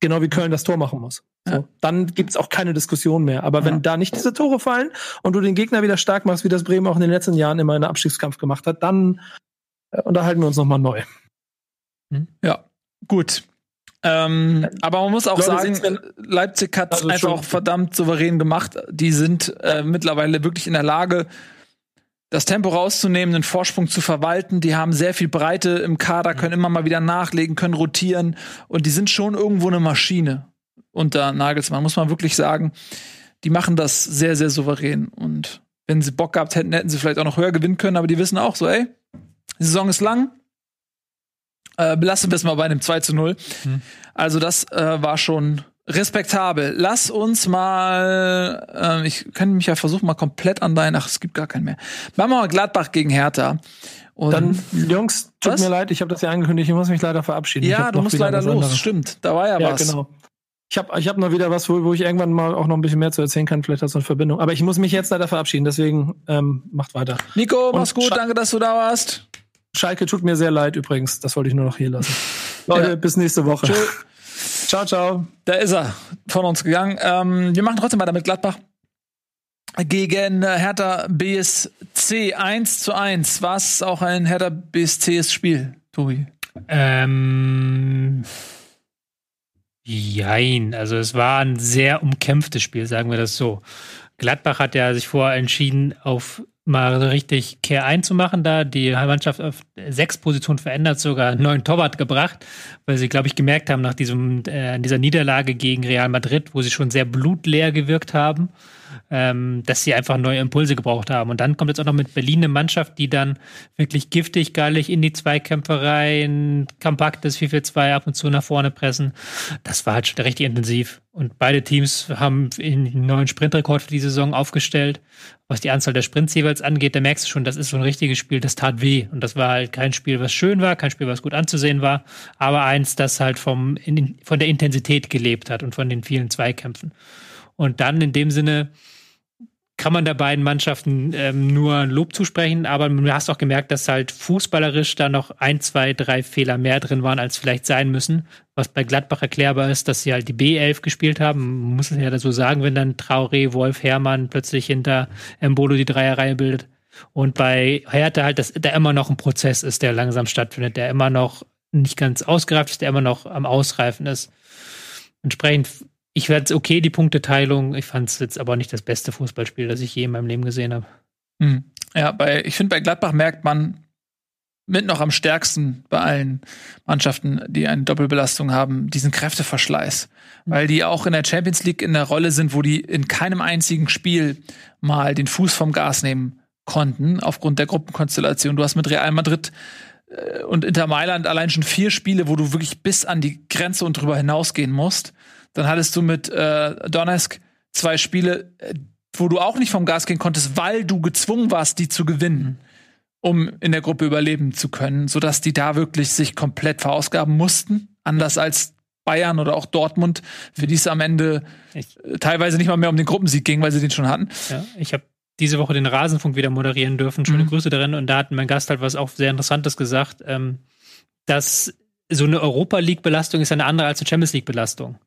genau wie Köln das Tor machen muss. So, Ja. Dann gibt's auch keine Diskussion mehr. Aber Ja. wenn da nicht diese Tore fallen und du den Gegner wieder stark machst, wie das Bremen auch in den letzten Jahren immer in der Abstiegskampf gemacht hat, dann äh, unterhalten wir uns nochmal neu. Ja, gut. Ähm, aber man muss auch Leute, sagen, Leipzig hat Also einfach auch verdammt souverän gemacht. Die sind äh, mittlerweile wirklich in der Lage, das Tempo rauszunehmen, den Vorsprung zu verwalten. Die haben sehr viel Breite im Kader, können immer mal wieder nachlegen, können rotieren und die sind schon irgendwo eine Maschine unter Nagelsmann, muss man wirklich sagen. Die machen das sehr, sehr souverän und wenn sie Bock gehabt hätten, hätten sie vielleicht auch noch höher gewinnen können, aber die wissen auch so, ey, die Saison ist lang. Äh, belassen wir es mal bei einem 2 zu 0. Also das äh, war schon respektabel. Lass uns mal, äh, ich kann mich ja versuchen, mal komplett an deinen, ach, es gibt gar keinen mehr. Machen wir mal Gladbach gegen Hertha. Und Dann, Jungs, tut Was? mir leid, ich habe das ja angekündigt, ich muss mich leider verabschieden. Ja, du musst leider los, anderes. stimmt. Da war ja, Ja, was. genau. Ich habe ich hab noch wieder was, wo, wo ich irgendwann mal auch noch ein bisschen mehr zu erzählen kann. Vielleicht hast du eine Verbindung. Aber ich muss mich jetzt leider verabschieden, deswegen ähm, macht weiter. Nico, Und mach's gut, Scha- danke, dass du da warst. Schalke tut mir sehr leid übrigens. Das wollte ich nur noch hier lassen. <laughs> Leute, Ja. bis nächste Woche. Tschö. Ciao, ciao. Da ist er von uns gegangen. Ähm, wir machen trotzdem weiter mit Gladbach. Gegen äh, Hertha BSC 1 zu 1. Was auch ein Hertha BSCs Spiel, Tobi. Ähm, Jein, also es war ein sehr umkämpftes Spiel, sagen wir das so. Gladbach hat ja sich vorher entschieden, auf mal richtig Kehr einzumachen da. Die Mannschaft auf sechs Positionen verändert, sogar einen neuen Torwart gebracht, weil sie, glaube ich, gemerkt haben nach diesem, äh, dieser Niederlage gegen Real Madrid, wo sie schon sehr blutleer gewirkt haben, ähm, dass sie einfach neue Impulse gebraucht haben. Und dann kommt jetzt auch noch mit Berlin eine Mannschaft, die dann wirklich giftig, gallig in die Zweikämpfe rein, kompaktes 4-4-2 ab und zu nach vorne pressen. Das war halt schon richtig intensiv. Und beide Teams haben einen neuen Sprintrekord für die Saison aufgestellt. Was die Anzahl der Sprints jeweils angeht, da merkst du schon, das ist so ein richtiges Spiel, das tat weh. Und das war halt kein Spiel, was schön war, kein Spiel, was gut anzusehen war, aber eins, das halt vom, in, von der Intensität gelebt hat und von den vielen Zweikämpfen. Und dann in dem Sinne, kann man der beiden Mannschaften ähm, nur Lob zusprechen, aber du hast auch gemerkt, dass halt fußballerisch da noch ein, zwei, drei Fehler mehr drin waren, als vielleicht sein müssen. Was bei Gladbach erklärbar ist, dass sie halt die B11 gespielt haben. Man muss es ja so sagen, wenn dann Traoré, Wolf, Hermann plötzlich hinter Embolo die Dreierreihe bildet. Und bei Hertha halt, dass da immer noch ein Prozess ist, der langsam stattfindet, der immer noch nicht ganz ausgereift ist, der immer noch am Ausreifen ist. Entsprechend ich es okay, die Punkteteilung. Ich fand es jetzt aber nicht das beste Fußballspiel, das ich je in meinem Leben gesehen habe. Hm. Ja, bei, ich finde, bei Gladbach merkt man mit noch am stärksten bei allen Mannschaften, die eine Doppelbelastung haben, diesen Kräfteverschleiß. Mhm. Weil die auch in der Champions League in der Rolle sind, wo die in keinem einzigen Spiel mal den Fuß vom Gas nehmen konnten, aufgrund der Gruppenkonstellation. Du hast mit Real Madrid äh, und Inter Mailand allein schon vier Spiele, wo du wirklich bis an die Grenze und drüber hinausgehen musst. Dann hattest du mit äh, Donetsk zwei Spiele, äh, wo du auch nicht vom Gas gehen konntest, weil du gezwungen warst, die zu gewinnen, um in der Gruppe überleben zu können, sodass die da wirklich sich komplett verausgaben mussten. Anders als Bayern oder auch Dortmund, für die es am Ende ich, äh, teilweise nicht mal mehr um den Gruppensieg ging, weil sie den schon hatten. Ja, ich habe diese Woche den Rasenfunk wieder moderieren dürfen. Schöne mhm. Grüße darin. Und da hat mein Gast halt was auch sehr Interessantes gesagt, ähm, dass so eine Europa League-Belastung ist eine andere als eine Champions League-Belastung.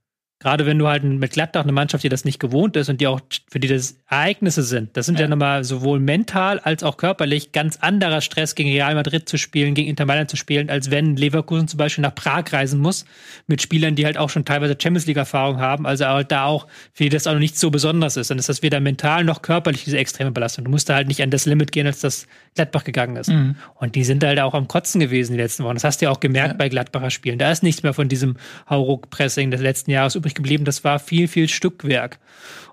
Gerade wenn du halt mit Gladbach eine Mannschaft, die das nicht gewohnt ist und die auch für die das Ereignisse sind, das sind ja, ja nochmal sowohl mental als auch körperlich ganz anderer Stress gegen Real Madrid zu spielen, gegen Inter Mailand zu spielen, als wenn Leverkusen zum Beispiel nach Prag reisen muss mit Spielern, die halt auch schon teilweise Champions League Erfahrung haben, also halt da auch für die das auch noch nicht so besonders ist. Dann ist das weder mental noch körperlich diese extreme Belastung. Du musst da halt nicht an das Limit gehen, als das Gladbach gegangen ist. Mhm. Und die sind halt auch am Kotzen gewesen die letzten Wochen. Das hast du ja auch gemerkt ja. bei Gladbacher Spielen. Da ist nichts mehr von diesem Hauruck-Pressing des letzten Jahres übrig geblieben. Das war viel, viel Stückwerk.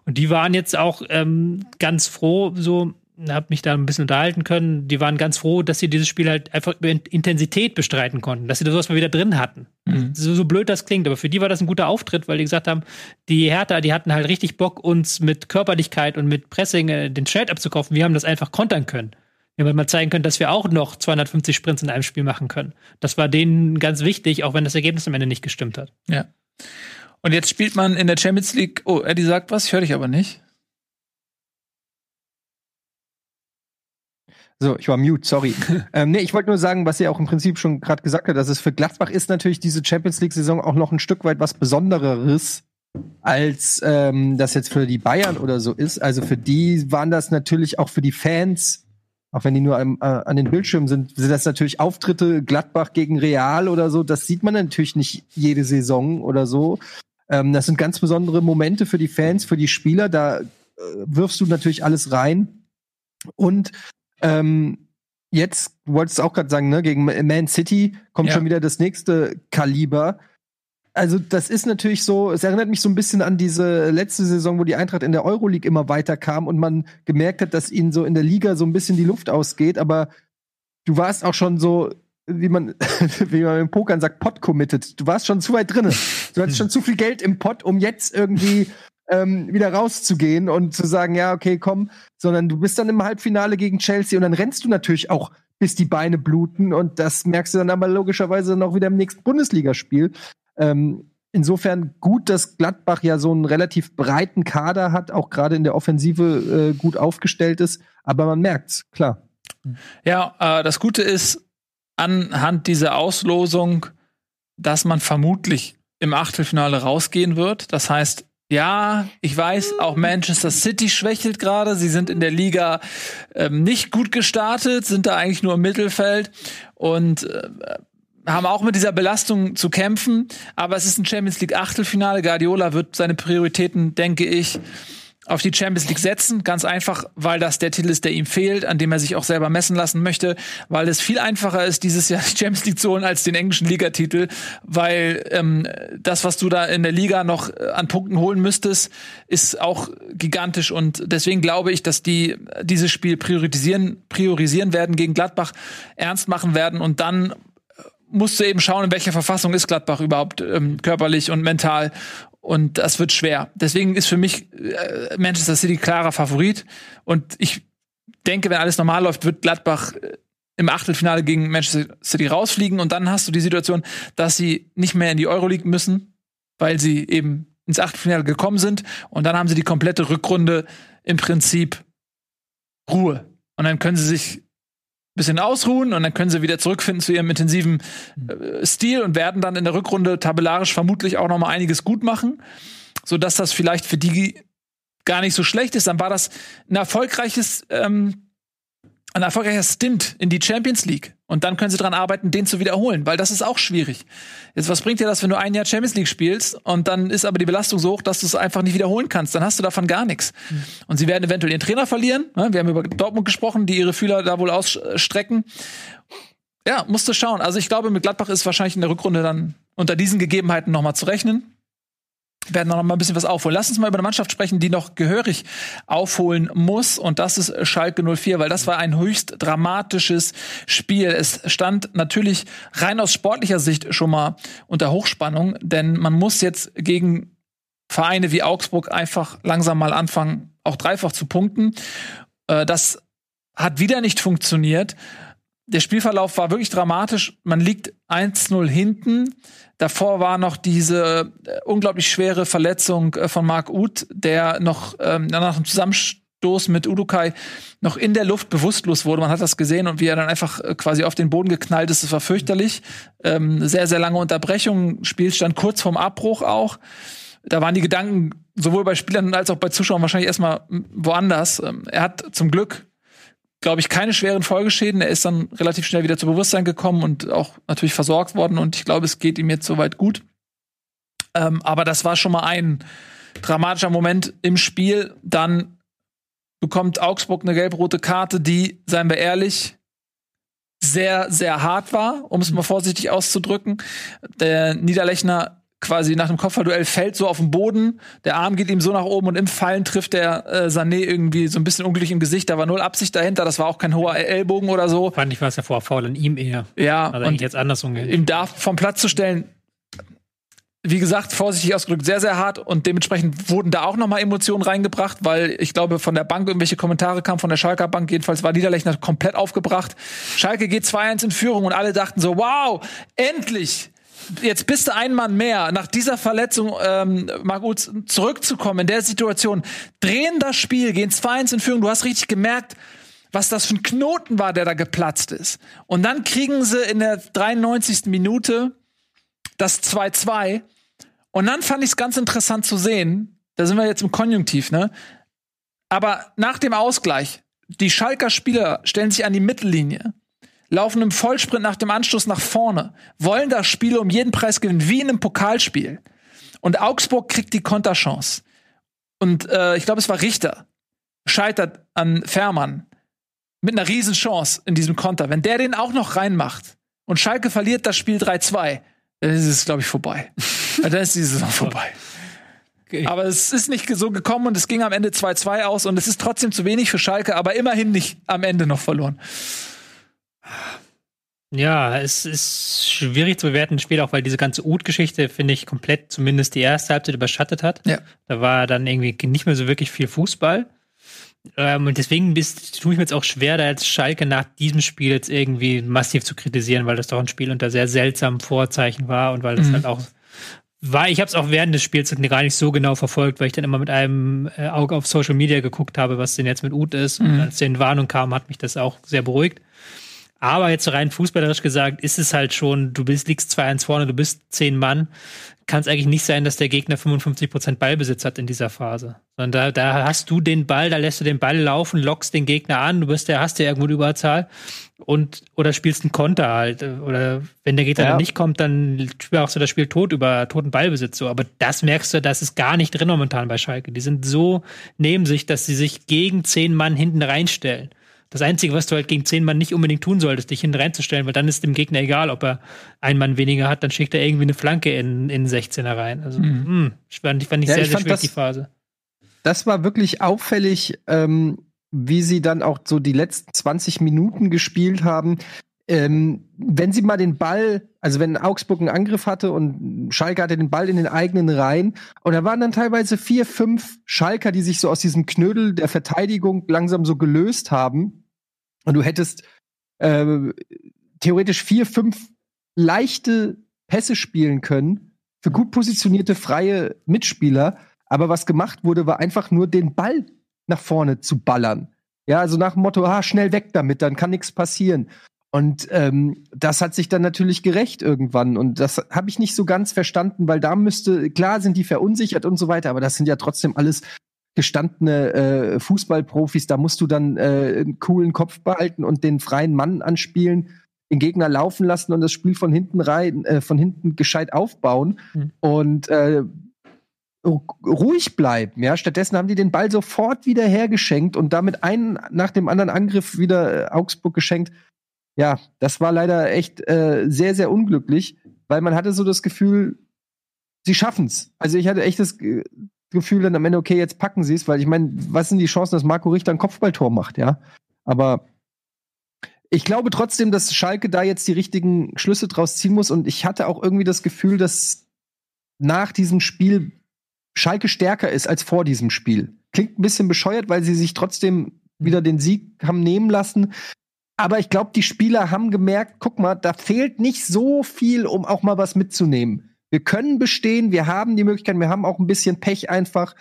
Und die waren jetzt auch ähm, ganz froh, so habe mich da ein bisschen unterhalten können. Die waren ganz froh, dass sie dieses Spiel halt einfach über Intensität bestreiten konnten, dass sie da sowas mal wieder drin hatten. Mhm. So, so, blöd das klingt, aber für die war das ein guter Auftritt, weil die gesagt haben, die Hertha, die hatten halt richtig Bock, uns mit Körperlichkeit und mit Pressing äh, den Trade abzukaufen. Wir haben das einfach kontern können. Wir haben mal zeigen können, dass wir auch noch 250 Sprints in einem Spiel machen können. Das war denen ganz wichtig, auch wenn das Ergebnis am Ende nicht gestimmt hat. Ja. Und jetzt spielt man in der Champions League. Oh, Eddie sagt was, ich höre dich aber nicht. So, ich war mute, sorry. <laughs> ähm, nee, ich wollte nur sagen, was ihr auch im Prinzip schon gerade gesagt hat, dass es für Gladbach ist natürlich diese Champions League-Saison auch noch ein Stück weit was Besonderes, als ähm, das jetzt für die Bayern oder so ist. Also für die waren das natürlich auch für die Fans, auch wenn die nur am, äh, an den Bildschirmen sind, sind das natürlich Auftritte Gladbach gegen Real oder so. Das sieht man natürlich nicht jede Saison oder so. Ähm, das sind ganz besondere Momente für die Fans, für die Spieler. Da äh, wirfst du natürlich alles rein. Und ähm, jetzt, du wolltest auch gerade sagen, ne, gegen Man City kommt ja. schon wieder das nächste Kaliber. Also, das ist natürlich so, es erinnert mich so ein bisschen an diese letzte Saison, wo die Eintracht in der Euroleague immer weiter kam und man gemerkt hat, dass ihnen so in der Liga so ein bisschen die Luft ausgeht, aber du warst auch schon so, wie man, <laughs> wie man im Pokern sagt, pot committed. Du warst schon zu weit drinne. Du hattest schon zu viel Geld im Pot, um jetzt irgendwie ähm, wieder rauszugehen und zu sagen, ja, okay, komm, sondern du bist dann im Halbfinale gegen Chelsea und dann rennst du natürlich auch, bis die Beine bluten und das merkst du dann aber logischerweise noch wieder im nächsten Bundesligaspiel. Ähm, insofern gut, dass Gladbach ja so einen relativ breiten Kader hat, auch gerade in der Offensive äh, gut aufgestellt ist, aber man merkt's, klar. Ja, äh, das Gute ist, anhand dieser Auslosung, dass man vermutlich im Achtelfinale rausgehen wird. Das heißt, ja, ich weiß, auch Manchester City schwächelt gerade. Sie sind in der Liga ähm, nicht gut gestartet, sind da eigentlich nur im Mittelfeld. Und äh, haben auch mit dieser Belastung zu kämpfen, aber es ist ein Champions League Achtelfinale. Guardiola wird seine Prioritäten, denke ich, auf die Champions League setzen. Ganz einfach, weil das der Titel ist, der ihm fehlt, an dem er sich auch selber messen lassen möchte, weil es viel einfacher ist, dieses Jahr die Champions League zu holen als den englischen Ligatitel, weil ähm, das, was du da in der Liga noch äh, an Punkten holen müsstest, ist auch gigantisch und deswegen glaube ich, dass die dieses Spiel priorisieren, priorisieren werden gegen Gladbach, ernst machen werden und dann musst du eben schauen, in welcher Verfassung ist Gladbach überhaupt ähm, körperlich und mental. Und das wird schwer. Deswegen ist für mich äh, Manchester City klarer Favorit. Und ich denke, wenn alles normal läuft, wird Gladbach äh, im Achtelfinale gegen Manchester City rausfliegen. Und dann hast du die Situation, dass sie nicht mehr in die Euroleague müssen, weil sie eben ins Achtelfinale gekommen sind. Und dann haben sie die komplette Rückrunde im Prinzip Ruhe. Und dann können sie sich bisschen ausruhen und dann können sie wieder zurückfinden zu ihrem intensiven äh, Stil und werden dann in der Rückrunde tabellarisch vermutlich auch noch mal einiges gut machen, so dass das vielleicht für die gar nicht so schlecht ist. Dann war das ein erfolgreiches ähm, ein erfolgreicher Stint in die Champions League. Und dann können sie daran arbeiten, den zu wiederholen, weil das ist auch schwierig. Jetzt, was bringt dir das, wenn du ein Jahr Champions League spielst und dann ist aber die Belastung so hoch, dass du es einfach nicht wiederholen kannst? Dann hast du davon gar nichts. Mhm. Und sie werden eventuell ihren Trainer verlieren. Ne? Wir haben über Dortmund gesprochen, die ihre Fühler da wohl ausstrecken. Ja, musst du schauen. Also ich glaube, mit Gladbach ist wahrscheinlich in der Rückrunde dann unter diesen Gegebenheiten nochmal zu rechnen werden noch mal ein bisschen was aufholen. Lass uns mal über eine Mannschaft sprechen, die noch gehörig aufholen muss. Und das ist Schalke 04, weil das war ein höchst dramatisches Spiel. Es stand natürlich rein aus sportlicher Sicht schon mal unter Hochspannung, denn man muss jetzt gegen Vereine wie Augsburg einfach langsam mal anfangen, auch dreifach zu punkten. Äh, das hat wieder nicht funktioniert. Der Spielverlauf war wirklich dramatisch. Man liegt 1-0 hinten Davor war noch diese äh, unglaublich schwere Verletzung äh, von Marc Uth, der noch ähm, nach dem Zusammenstoß mit Udukai noch in der Luft bewusstlos wurde. Man hat das gesehen und wie er dann einfach äh, quasi auf den Boden geknallt ist. Das war fürchterlich. Ähm, sehr, sehr lange Unterbrechung, Spielstand kurz vorm Abbruch auch. Da waren die Gedanken sowohl bei Spielern als auch bei Zuschauern wahrscheinlich erstmal woanders. Ähm, er hat zum Glück glaube ich, keine schweren Folgeschäden. Er ist dann relativ schnell wieder zu Bewusstsein gekommen und auch natürlich versorgt worden. Und ich glaube, es geht ihm jetzt soweit gut. Ähm, aber das war schon mal ein dramatischer Moment im Spiel. Dann bekommt Augsburg eine gelb-rote Karte, die, seien wir ehrlich, sehr, sehr hart war, um es mal vorsichtig auszudrücken. Der Niederlechner quasi nach dem Kopfballduell fällt so auf den Boden, der Arm geht ihm so nach oben und im Fallen trifft der äh, Sané irgendwie so ein bisschen unglücklich im Gesicht. Da war null Absicht dahinter, das war auch kein hoher Ellbogen oder so. Fand ich war es ja vor faul an ihm eher. Ja, also und jetzt anders umgehen. Ihm da vom Platz zu stellen, wie gesagt, vorsichtig ausgedrückt, sehr, sehr hart und dementsprechend wurden da auch nochmal Emotionen reingebracht, weil ich glaube, von der Bank irgendwelche Kommentare kamen, von der Schalker Bank, jedenfalls war Niederlechner komplett aufgebracht. Schalke geht 2-1 in Führung und alle dachten so, wow, endlich! Jetzt bist du ein Mann mehr. Nach dieser Verletzung, ähm, Marc zurückzukommen in der Situation, drehen das Spiel, gehen 2-1 in Führung. Du hast richtig gemerkt, was das für ein Knoten war, der da geplatzt ist. Und dann kriegen sie in der 93. Minute das 2-2. Und dann fand ich es ganz interessant zu sehen, da sind wir jetzt im Konjunktiv, ne? Aber nach dem Ausgleich, die Schalker Spieler stellen sich an die Mittellinie laufen im Vollsprint nach dem Anstoß nach vorne, wollen das Spiel um jeden Preis gewinnen, wie in einem Pokalspiel. Und Augsburg kriegt die Konterchance. Und äh, ich glaube, es war Richter, scheitert an Fährmann mit einer Riesenchance in diesem Konter. Wenn der den auch noch reinmacht und Schalke verliert das Spiel 3-2, dann ist es, glaube ich, vorbei. <laughs> dann ist die Saison vorbei. Okay. Aber es ist nicht so gekommen und es ging am Ende 2-2 aus und es ist trotzdem zu wenig für Schalke, aber immerhin nicht am Ende noch verloren. Ja, es ist schwierig zu bewerten, das Spiel auch, weil diese ganze Ut-Geschichte, finde ich, komplett zumindest die erste Halbzeit überschattet hat. Ja. Da war dann irgendwie nicht mehr so wirklich viel Fußball. Ähm, und deswegen bist, tue ich mir jetzt auch schwer, da jetzt Schalke nach diesem Spiel jetzt irgendwie massiv zu kritisieren, weil das doch ein Spiel unter sehr seltsamen Vorzeichen war und weil das mhm. halt auch war, ich habe es auch während des Spiels gar nicht so genau verfolgt, weil ich dann immer mit einem äh, Auge auf Social Media geguckt habe, was denn jetzt mit Ut ist. Mhm. Und als die Warnung kam, hat mich das auch sehr beruhigt. Aber jetzt rein fußballerisch gesagt, ist es halt schon, du bist, liegst 2-1 vorne, du bist zehn Mann. kann es eigentlich nicht sein, dass der Gegner 55% Ballbesitz hat in dieser Phase. Sondern da, da hast du den Ball, da lässt du den Ball laufen, lockst den Gegner an, du bist der, hast ja irgendwo eine Überzahl und oder spielst einen Konter halt. Oder wenn der Gegner Ja. dann nicht kommt, dann machst du das Spiel tot über toten Ballbesitz so. Aber das merkst du, das ist gar nicht drin momentan bei Schalke. Die sind so neben sich, dass sie sich gegen zehn Mann hinten reinstellen. Das Einzige, was du halt gegen zehn Mann nicht unbedingt tun solltest, dich hinten reinzustellen, weil dann ist dem Gegner egal, ob er einen Mann weniger hat, dann schickt er irgendwie eine Flanke in, in 16er rein. Also, mh, fand ich, fand ich Ja, sehr, ich sehr fand schwierig, das- die Phase. das war wirklich auffällig, ähm, wie sie dann auch so die letzten 20 Minuten gespielt haben. Ähm, wenn sie mal den Ball, also wenn Augsburg einen Angriff hatte und Schalke hatte den Ball in den eigenen Reihen und da waren dann teilweise vier, fünf Schalker, die sich so aus diesem Knödel der Verteidigung langsam so gelöst haben und du hättest äh, theoretisch vier, fünf leichte Pässe spielen können für gut positionierte freie Mitspieler. Aber was gemacht wurde, war einfach nur den Ball nach vorne zu ballern. Ja, also nach dem Motto, ah, schnell weg damit, dann kann nichts passieren. Und ähm, das hat sich dann natürlich gerecht irgendwann. Und das habe ich nicht so ganz verstanden, weil da müsste, klar sind die verunsichert und so weiter, aber das sind ja trotzdem alles gestandene äh, Fußballprofis. Da musst du dann äh, einen coolen Kopf behalten und den freien Mann anspielen, den Gegner laufen lassen und das Spiel von hinten rein, äh, von hinten gescheit aufbauen. Mhm. Und äh, ru- ruhig bleiben. Ja, stattdessen haben die den Ball sofort wieder hergeschenkt und damit einen nach dem anderen Angriff wieder äh, Augsburg geschenkt. Ja, das war leider echt äh, sehr, sehr unglücklich, weil man hatte so das Gefühl, sie schaffen's. Also ich hatte echt das Gefühl dann am Ende, okay, jetzt packen sie es, weil ich meine, was sind die Chancen, dass Marco Richter ein Kopfballtor macht, ja? Aber ich glaube trotzdem, dass Schalke da jetzt die richtigen Schlüsse draus ziehen muss und ich hatte auch irgendwie das Gefühl, dass nach diesem Spiel Schalke stärker ist als vor diesem Spiel. Klingt ein bisschen bescheuert, weil sie sich trotzdem wieder den Sieg haben nehmen lassen. Aber ich glaube, die Spieler haben gemerkt, guck mal, da fehlt nicht so viel, um auch mal was mitzunehmen. Wir können bestehen, wir haben die Möglichkeit, wir haben auch ein bisschen Pech einfach.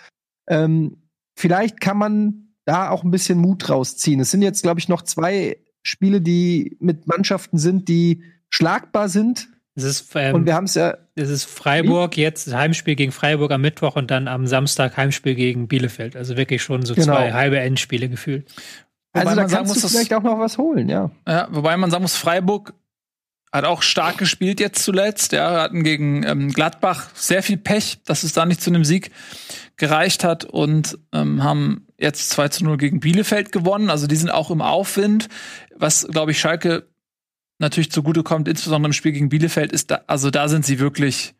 Ähm, vielleicht kann man da auch ein bisschen Mut rausziehen. Es sind jetzt, glaube ich, noch zwei Spiele, die mit Mannschaften sind, die schlagbar sind. Es ist, ähm, Und wir haben es ja es ist Freiburg jetzt, Heimspiel gegen Freiburg am Mittwoch und dann am Samstag Heimspiel gegen Bielefeld. Also wirklich schon so Genau. zwei halbe Endspiele gefühlt. Wobei also da man sagen kannst muss, du vielleicht auch noch was holen, ja. Ja, wobei man sagen muss, Freiburg hat auch stark gespielt jetzt zuletzt. Ja, hatten gegen ähm, Gladbach sehr viel Pech, dass es da nicht zu einem Sieg gereicht hat und ähm, haben jetzt 2 zu 0 gegen Bielefeld gewonnen. Also die sind auch im Aufwind. Was, glaube ich, Schalke natürlich zugutekommt, insbesondere im Spiel gegen Bielefeld, ist da, also da sind sie wirklich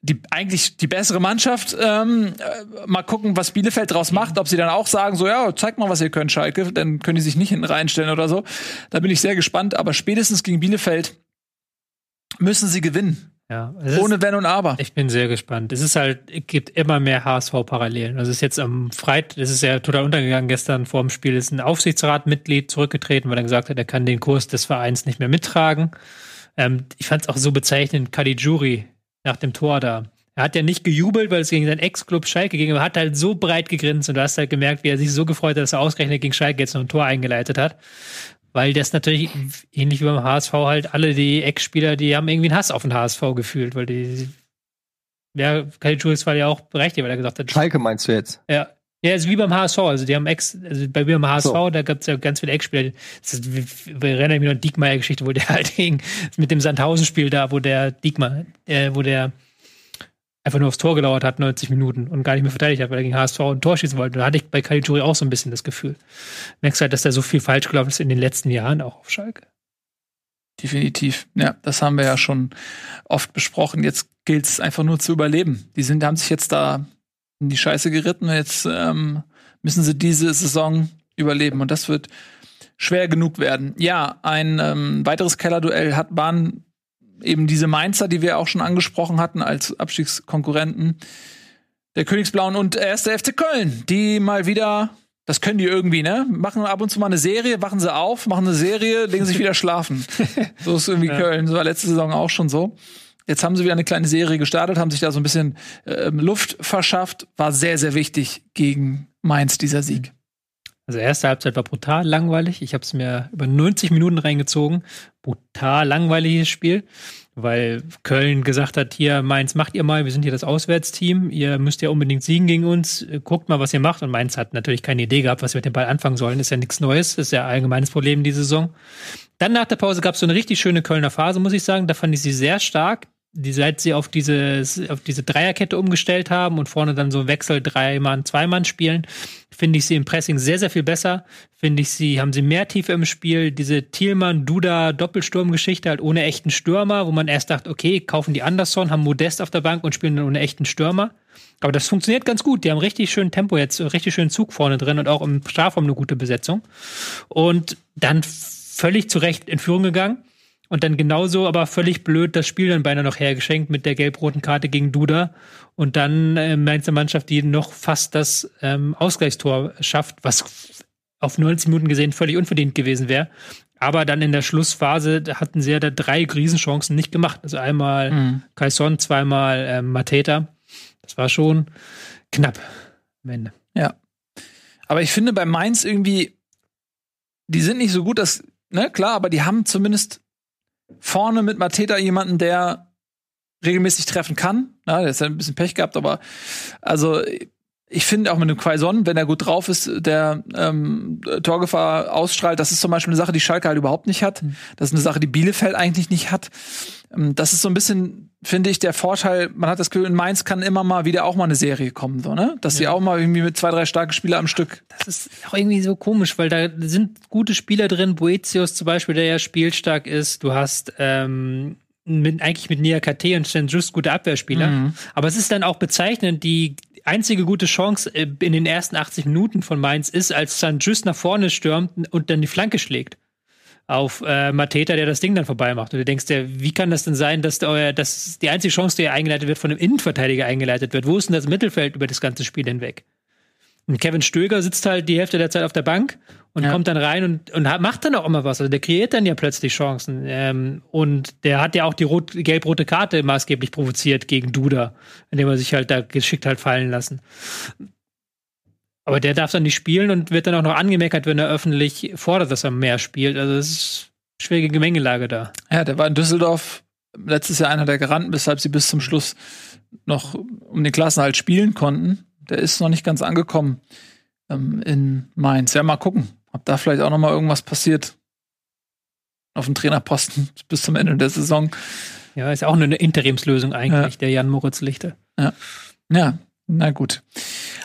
die eigentlich die bessere Mannschaft. Ähm, äh, mal gucken, was Bielefeld draus macht, ob sie dann auch sagen, so ja, zeigt mal, was ihr könnt, Schalke, dann können die sich nicht hinten reinstellen oder so. Da bin ich sehr gespannt. Aber spätestens gegen Bielefeld müssen sie gewinnen, Ja, es ist- ohne Wenn und Aber. Ich bin sehr gespannt. Es ist halt, es gibt immer mehr HSV-Parallelen. Also es ist jetzt am Freitag, es ist ja total untergegangen gestern vor dem Spiel, ist ein Aufsichtsratmitglied zurückgetreten, weil er gesagt hat, er kann den Kurs des Vereins nicht mehr mittragen. Ähm, ich fand es auch so bezeichnend, Caligiuri nach dem Tor da. Er hat ja nicht gejubelt, weil es gegen seinen Ex-Club Schalke ging, aber hat halt so breit gegrinst und du hast halt gemerkt, wie er sich so gefreut hat, dass er ausgerechnet gegen Schalke jetzt noch ein Tor eingeleitet hat. Weil das natürlich, ähnlich wie beim HSV, halt alle die Ex-Spieler, die haben irgendwie einen Hass auf den HSV gefühlt, weil die ja, Caligiuris war ja auch berechtigt, weil er gesagt hat, Schalke meinst du jetzt? ja. Ja, ist wie beim HSV. Also die haben Ex, also bei mir beim HSV, So. da gab es ja ganz viele Ex-Spieler. Wir erinnern mich noch an die Diekmeyer-Geschichte, wo der <laughs> halt gegen, mit dem Sandhausen-Spiel da, wo der Diekmeyer, äh, wo der einfach nur aufs Tor gelauert hat, 90 Minuten und gar nicht mehr verteidigt hat, weil er gegen HSV ein Tor schießen wollte. Da hatte ich bei Caligiuri auch so ein bisschen das Gefühl. Merkst halt, dass da so viel falsch gelaufen ist in den letzten Jahren, auch auf Schalke. Definitiv. Ja, das haben wir ja schon oft besprochen. Jetzt gilt es einfach nur zu überleben. Die sind, haben sich jetzt da in die Scheiße geritten. Jetzt ähm, müssen sie diese Saison überleben. Und das wird schwer genug werden. Ja, ein ähm, weiteres Kellerduell hat waren eben diese Mainzer, die wir auch schon angesprochen hatten als Abstiegskonkurrenten der Königsblauen und erste FC Köln, die mal wieder, das können die irgendwie, ne? Machen ab und zu mal eine Serie, wachen sie auf, machen eine Serie, legen sich wieder schlafen. <laughs> so ist irgendwie Köln. Das war letzte Saison auch schon so. Jetzt haben sie wieder eine kleine Serie gestartet, haben sich da so ein bisschen ähm, Luft verschafft. War sehr, sehr wichtig gegen Mainz, dieser Sieg. Also erste Halbzeit war brutal langweilig. Ich habe es mir über 90 Minuten reingezogen. Brutal langweiliges Spiel. weil Köln gesagt hat, hier Mainz macht ihr mal, wir sind hier das Auswärtsteam, ihr müsst ja unbedingt siegen gegen uns, guckt mal, was ihr macht. Und Mainz hat natürlich keine Idee gehabt, was wir mit dem Ball anfangen sollen. Ist ja nichts Neues, ist ja ein allgemeines Problem diese Saison. Dann nach der Pause gab es so eine richtig schöne Kölner Phase, muss ich sagen. Da fand ich sie sehr stark. Die, seit sie auf diese, auf diese Dreierkette umgestellt haben und vorne dann so Wechsel drei Mann, zwei Mann spielen, finde ich sie im Pressing sehr, sehr viel besser. Finde ich sie, haben sie mehr Tiefe im Spiel. Diese Thielmann-Duda-Doppelsturmgeschichte halt ohne echten Stürmer, wo man erst dachte, okay, kaufen die Anderson, haben Modest auf der Bank und spielen dann ohne echten Stürmer. Aber das funktioniert ganz gut. Die haben richtig schön Tempo jetzt, richtig schönen Zug vorne drin und auch im Strafraum eine gute Besetzung. Und dann völlig zu Recht in Führung gegangen. Und dann genauso, aber völlig blöd, das Spiel dann beinahe noch hergeschenkt mit der gelb-roten Karte gegen Duda. Und dann äh, eine Mannschaft, die noch fast das ähm, Ausgleichstor schafft, was auf 90 Minuten gesehen völlig unverdient gewesen wäre. Aber dann in der Schlussphase hatten sie ja da drei Riesenchancen nicht gemacht. Also einmal mhm. Kaison, zweimal ähm, Mateta. Das war schon knapp am Ende. Ja. Aber ich finde bei Mainz irgendwie, die sind nicht so gut, dass, ne, klar, aber die haben zumindest vorne mit Mateta jemanden, der regelmäßig treffen kann. Na, der ist ja ein bisschen Pech gehabt, aber also ich finde auch mit dem Quaison, wenn er gut drauf ist, der ähm, Torgefahr ausstrahlt, das ist zum Beispiel eine Sache, die Schalke halt überhaupt nicht hat. Das ist eine Sache, die Bielefeld eigentlich nicht hat. Ähm, das ist so ein bisschen, finde ich, der Vorteil, man hat das Gefühl, in Mainz kann immer mal wieder auch mal eine Serie kommen, so, ne? Dass ja. sie auch mal irgendwie mit zwei, drei starken Spieler am Stück. Das ist auch irgendwie so komisch, weil da sind gute Spieler drin, Boetius zum Beispiel, der ja spielstark ist. Du hast ähm, mit, eigentlich mit Nia KT und Sten Just gute Abwehrspieler. Mhm. Aber es ist dann auch bezeichnend, die einzige gute Chance äh, in den ersten 80 Minuten von Mainz ist, als St. Just nach vorne stürmt und dann die Flanke schlägt auf äh, Mateta, der das Ding dann vorbei macht. Und du denkst dir, wie kann das denn sein, dass, der, dass die einzige Chance, die eingeleitet wird, von einem Innenverteidiger eingeleitet wird? Wo ist denn das Mittelfeld über das ganze Spiel hinweg? Und Kevin Stöger sitzt halt die Hälfte der Zeit auf der Bank und ja. kommt dann rein und, und macht dann auch immer was. Also der kreiert dann ja plötzlich Chancen. Ähm, und der hat ja auch die rot, gelb-rote Karte maßgeblich provoziert gegen Duda, indem er sich halt da geschickt halt fallen lassen. Aber der darf dann nicht spielen und wird dann auch noch angemeckert, wenn er öffentlich fordert, dass er mehr spielt. Also es ist eine schwierige Gemengelage da. Ja, der war in Düsseldorf letztes Jahr einer der Garanten, weshalb sie bis zum Schluss noch um den Klassenhalt spielen konnten. Der ist noch nicht ganz angekommen ähm, in Mainz. Ja, mal gucken, ob da vielleicht auch noch mal irgendwas passiert auf dem Trainerposten <laughs> bis zum Ende der Saison. Ja, ist auch eine Interimslösung eigentlich, ja. der Jan Moritz Lichte. Ja. ja, na gut.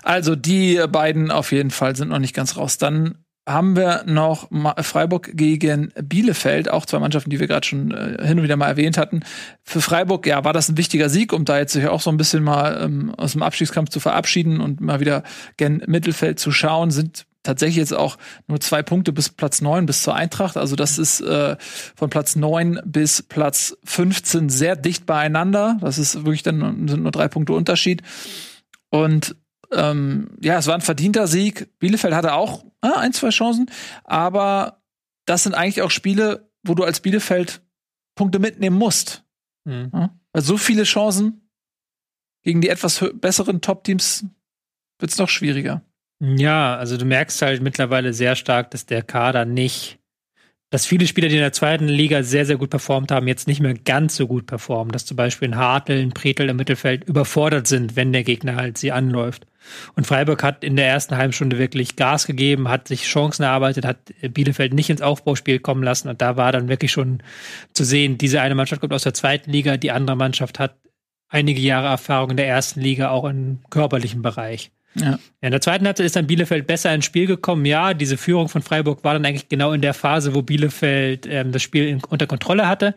Also die beiden auf jeden Fall sind noch nicht ganz raus. Dann haben wir noch Freiburg gegen Bielefeld, auch zwei Mannschaften, die wir gerade schon äh, hin und wieder mal erwähnt hatten. Für Freiburg, ja, war das ein wichtiger Sieg, um da jetzt sich auch so ein bisschen mal ähm, aus dem Abstiegskampf zu verabschieden und mal wieder gen Mittelfeld zu schauen, sind tatsächlich jetzt auch nur zwei Punkte bis Platz neun bis zur Eintracht. Also das ist äh, von Platz neun bis Platz 15 sehr dicht beieinander. Das ist wirklich dann sind nur drei Punkte Unterschied. Und ähm, ja, es war ein verdienter Sieg. Bielefeld hatte auch äh, ein, zwei Chancen, aber das sind eigentlich auch Spiele, wo du als Bielefeld Punkte mitnehmen musst. Mhm. Ja? Weil so viele Chancen gegen die etwas besseren Top-Teams wird es noch schwieriger. Ja, also du merkst halt mittlerweile sehr stark, dass der Kader nicht dass viele Spieler, die in der zweiten Liga sehr, sehr gut performt haben, jetzt nicht mehr ganz so gut performen. Dass zum Beispiel ein Hartl, ein Pretel im Mittelfeld überfordert sind, wenn der Gegner halt sie anläuft. Und Freiburg hat in der ersten halben wirklich Gas gegeben, hat sich Chancen erarbeitet, hat Bielefeld nicht ins Aufbauspiel kommen lassen. Und da war dann wirklich schon zu sehen, diese eine Mannschaft kommt aus der zweiten Liga, die andere Mannschaft hat einige Jahre Erfahrung in der ersten Liga, auch im körperlichen Bereich. Ja. ja. In der zweiten Halbzeit ist dann Bielefeld besser ins Spiel gekommen. Ja, diese Führung von Freiburg war dann eigentlich genau in der Phase, wo Bielefeld ähm, das Spiel in, unter Kontrolle hatte.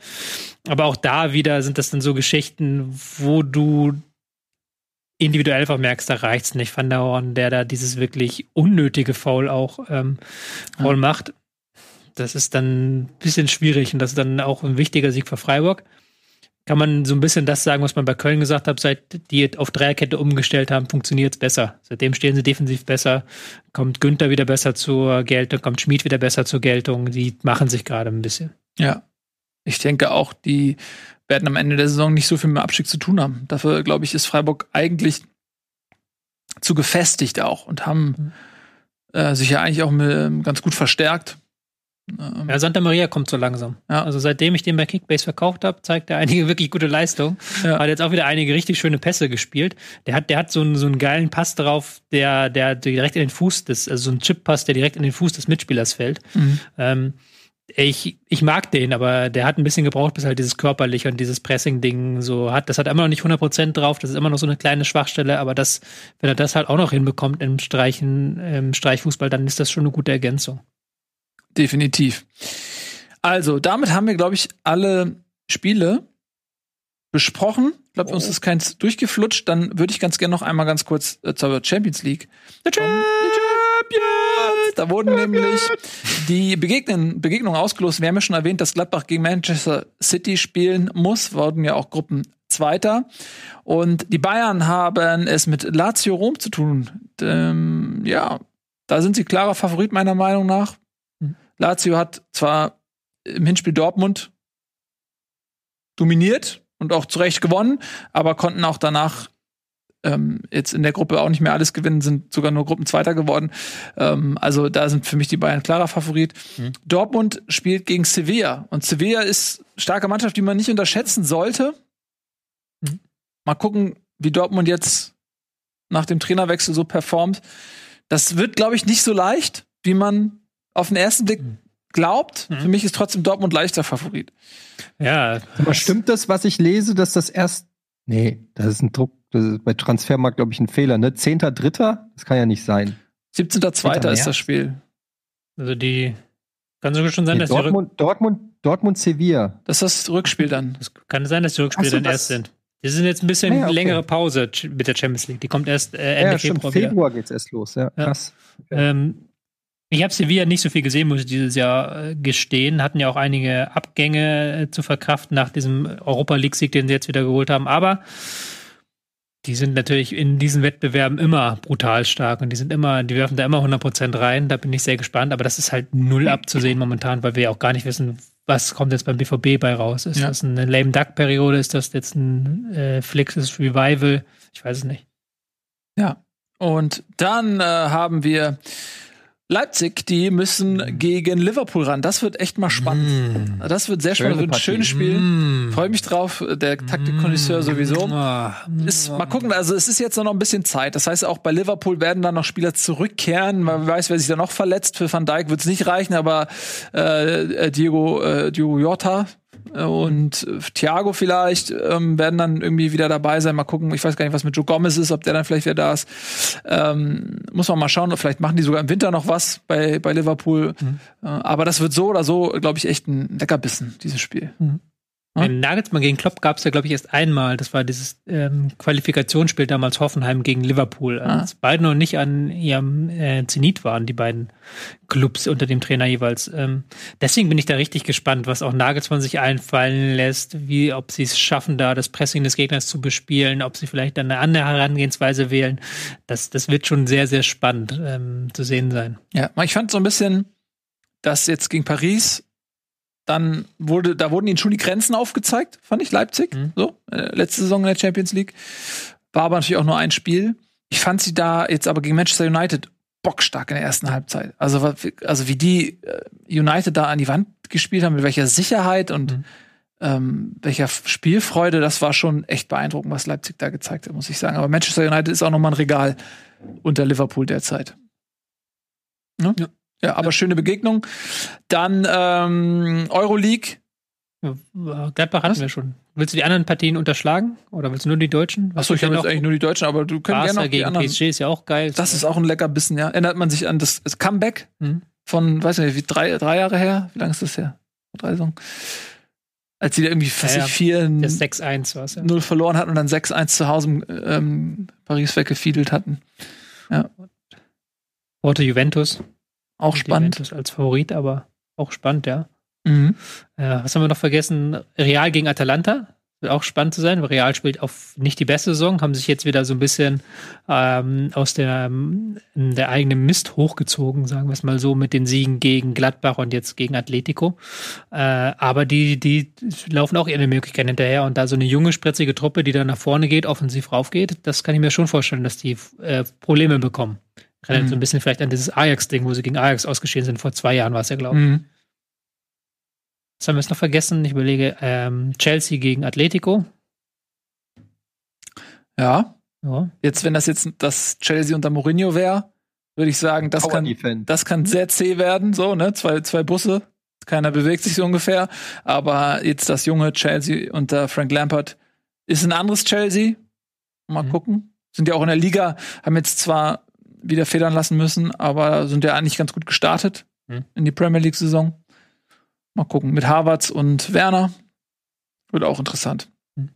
Aber auch da wieder sind das dann so Geschichten, wo du individuell einfach merkst, da reicht's nicht. Van der Horn, der da dieses wirklich unnötige Foul auch ähm, Foul ja. macht. Das ist dann ein bisschen schwierig und das ist dann auch ein wichtiger Sieg für Freiburg kann man so ein bisschen das sagen, was man bei Köln gesagt hat, seit die auf Dreierkette umgestellt haben, funktioniert es besser. Seitdem stehen sie defensiv besser, kommt Günther wieder besser zur Geltung, kommt Schmid wieder besser zur Geltung. Die machen sich gerade ein bisschen. Ja. Ich denke auch, die werden am Ende der Saison nicht so viel mit Abstieg zu tun haben. Dafür, glaube ich, ist Freiburg eigentlich zu gefestigt auch und haben mhm. äh, sich ja eigentlich auch mit, ganz gut verstärkt. Ähm, Ja, Santa Maria kommt so langsam. Ja. Also seitdem ich den bei Kickbase verkauft habe, zeigt er einige wirklich gute Leistungen. Ja. Hat jetzt auch wieder einige richtig schöne Pässe gespielt. Der hat, der hat so einen, so einen geilen Pass drauf, der, der direkt in den Fuß des, also so ein Chip-Pass, der direkt in den Fuß des Mitspielers fällt. Mhm. Ähm, ich, ich mag den, aber der hat ein bisschen gebraucht, bis halt dieses körperliche und dieses Pressing-Ding so hat. Das hat immer noch nicht 100% drauf. Das ist immer noch so eine kleine Schwachstelle, aber das, wenn er das halt auch noch hinbekommt im Streichen, im Streichfußball, dann ist das schon eine gute Ergänzung. Definitiv. Also, damit haben wir, glaube ich, alle Spiele besprochen. Ich glaube, uns ist keins durchgeflutscht. Dann würde ich ganz gerne noch einmal ganz kurz äh, zur Champions League. The Champions! Da wurden nämlich die Begegnen, Begegnungen ausgelost. Wir haben ja schon erwähnt, dass Gladbach gegen Manchester City spielen muss. Wurden ja auch Gruppenzweiter. Und die Bayern haben es mit Lazio Rom zu tun. Ähm, ja, da sind sie klarer Favorit meiner Meinung nach. Lazio hat zwar im Hinspiel Dortmund dominiert und auch zu Recht gewonnen, aber konnten auch danach ähm, jetzt in der Gruppe auch nicht mehr alles gewinnen, sind sogar nur Gruppenzweiter geworden. Ähm, also da sind für mich die Bayern klarer Favorit. Dortmund spielt gegen Sevilla und Sevilla ist starke Mannschaft, die man nicht unterschätzen sollte. Mal gucken, wie Dortmund jetzt nach dem Trainerwechsel so performt. Das wird, glaube ich, nicht so leicht, wie man auf den ersten Blick glaubt. Für mich ist trotzdem Dortmund leichter Favorit. Ja, Aber stimmt das, was ich lese, dass das erst. Nee, das ist ein Druck. Das ist bei Transfermarkt, glaube ich, ein Fehler, ne? Zehnter, Dritter? Das kann ja nicht sein. 17.2. ist März. das Spiel. Also die kann sogar schon sein, Nee, dass die Rück Dortmund, Dortmund, Dortmund, Sevilla. Das ist das Rückspiel dann. das kann sein, dass die Rückspiele so, dann erst sind. Die sind jetzt ein bisschen ja, okay. längere Pause mit der Champions League. Die kommt erst äh, Ende ja. Februar. Februar geht's erst los, ja. Ja. Krass. Ähm, ich habe Sevilla nicht so viel gesehen, muss ich dieses Jahr äh, gestehen. Hatten ja auch einige Abgänge äh, zu verkraften nach diesem Europa League-Sieg, den sie jetzt wieder geholt haben. Aber die sind natürlich in diesen Wettbewerben immer brutal stark und die sind immer, die werfen da immer 100% rein. Da bin ich sehr gespannt. Aber das ist halt null abzusehen momentan, weil wir ja auch gar nicht wissen, was kommt jetzt beim BVB bei raus. Ist Ja. das eine Lame Duck-Periode? Ist das jetzt ein äh, Flixes Revival? Ich weiß es nicht. Ja. Und dann äh, haben wir Leipzig, die müssen gegen Liverpool ran. Das wird echt mal spannend. Das wird sehr Schöne spannend, das wird ein schönes Spiel. Freue mich drauf. Der Taktikkonnoisseur sowieso. Ist, mal gucken, also es ist jetzt noch ein bisschen Zeit. Das heißt, auch bei Liverpool werden dann noch Spieler zurückkehren. Man weiß, wer sich da noch verletzt. Für Van Dijk wird es nicht reichen, aber äh, äh, Diego, äh, Diego Jota und äh, Thiago vielleicht ähm, werden dann irgendwie wieder dabei sein. Mal gucken. Ich weiß gar nicht, was mit Joe Gomez ist, ob der dann vielleicht wieder da ist. Ähm, muss man mal schauen. Vielleicht machen die sogar im Winter noch was bei, bei Liverpool. Äh, aber das wird so oder so, glaube ich, echt ein Leckerbissen, dieses Spiel. Hm? Nagelsmann gegen Klopp gab es ja, glaube ich, erst einmal. Das war dieses ähm, Qualifikationsspiel damals Hoffenheim gegen Liverpool. Ah. Als beide noch nicht an ihrem äh, Zenit waren, die beiden Clubs unter dem Trainer jeweils. Ähm, deswegen bin ich da richtig gespannt, was auch Nagelsmann sich einfallen lässt, wie, ob sie es schaffen, da das Pressing des Gegners zu bespielen, ob sie vielleicht dann eine andere Herangehensweise wählen. Das, das wird schon sehr, sehr spannend ähm, zu sehen sein. Ja, ich fand so ein bisschen, dass jetzt gegen Paris dann wurde, da wurden ihnen schon die Grenzen aufgezeigt, fand ich Leipzig. Mhm. So, äh, letzte Saison in der Champions League. War aber natürlich auch nur ein Spiel. Ich fand sie da jetzt aber gegen Manchester United bockstark in der ersten Halbzeit. Also, also wie die äh, United da an die Wand gespielt haben, mit welcher Sicherheit und Mhm. ähm, welcher Spielfreude, das war schon echt beeindruckend, was Leipzig da gezeigt hat, muss ich sagen. Aber Manchester United ist auch noch mal ein Regal unter Liverpool derzeit. Ne? Ja. Ja, aber schöne Begegnung. Dann ähm, Euroleague. Gladbach hatten Was? wir schon. Willst du die anderen Partien unterschlagen? Oder willst du nur die Deutschen? Achso, ich habe jetzt eigentlich nur die Deutschen, aber du kannst gerne noch die gegen anderen. PSG ist ja auch geil. Das ist auch ein Leckerbissen, ja. Erinnert man sich an das, das Comeback Mhm. von, weiß nicht, wie drei, drei Jahre her? Wie lange ist das her? Drei Saison. Als sie da irgendwie Ja, ja. was ich, 4 Das 6-1 war es ja. 0 verloren hatten und dann 6-1 zu Hause ähm, Paris weggefiedelt hatten. Porto Juventus. Auch spannend. Juventus als Favorit, aber auch spannend, ja. Mhm. Äh, was haben wir noch vergessen? Real gegen Atalanta. Wird auch spannend zu sein. weil Real spielt auf nicht die beste Saison, haben sich jetzt wieder so ein bisschen ähm, aus der, ähm, der eigenen Mist hochgezogen, sagen wir es mal so, mit den Siegen gegen Gladbach und jetzt gegen Atletico. Äh, aber die, die laufen auch ihre Möglichkeiten hinterher und da so eine junge, spritzige Truppe, die dann nach vorne geht, offensiv raufgeht, das kann ich mir schon vorstellen, dass die äh, Probleme bekommen. Erinnert Mhm. so ein bisschen vielleicht an dieses Ajax-Ding, wo sie gegen Ajax ausgeschieden sind. Vor zwei Jahren war es ja, glaube ich. Mhm. Was haben wir jetzt noch vergessen? Ich überlege, ähm, Chelsea gegen Atletico. Ja. Ja. Jetzt, wenn das jetzt das Chelsea unter Mourinho wäre, würde ich sagen, das Power kann, Defense. das kann sehr zäh werden, so, ne? Zwei, zwei Busse, keiner bewegt sich so ungefähr. Aber jetzt das junge Chelsea unter Frank Lampard ist ein anderes Chelsea. Mal Mhm. gucken. Sind ja auch in der Liga, haben jetzt zwar wieder federn lassen müssen, aber sind ja eigentlich ganz gut gestartet Mhm. in die Premier League-Saison. Mal gucken. Mit Harvards und Werner. Wird auch interessant. Mhm.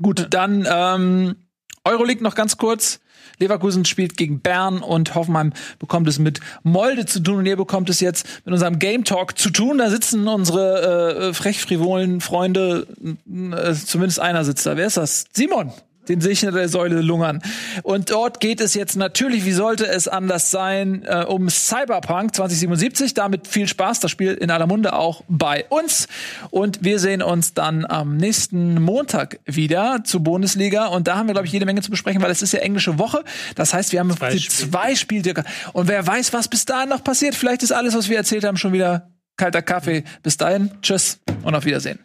Gut, dann ähm, Euroleague noch ganz kurz. Leverkusen spielt gegen Bern und Hoffenheim bekommt es mit Molde zu tun und ihr bekommt es jetzt mit unserem Game Talk zu tun. Da sitzen unsere äh, frech frivolen Freunde, äh, zumindest einer sitzt da. Wer ist das? Simon. Den sehe ich hinter der Säule lungern. Und dort geht es jetzt natürlich, wie sollte es anders sein, äh, um Cyberpunk 2077. Damit viel Spaß. Das Spiel in aller Munde auch bei uns. Und wir sehen uns dann am nächsten Montag wieder zur Bundesliga. Und da haben wir, glaube ich, jede Menge zu besprechen, weil es ist ja englische Woche. Das heißt, wir haben Zwei die Spiele. zwei Spieltage. Und wer weiß, was bis dahin noch passiert. Vielleicht ist alles, was wir erzählt haben, schon wieder kalter Kaffee. Bis dahin, tschüss und auf Wiedersehen.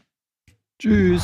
Tschüss.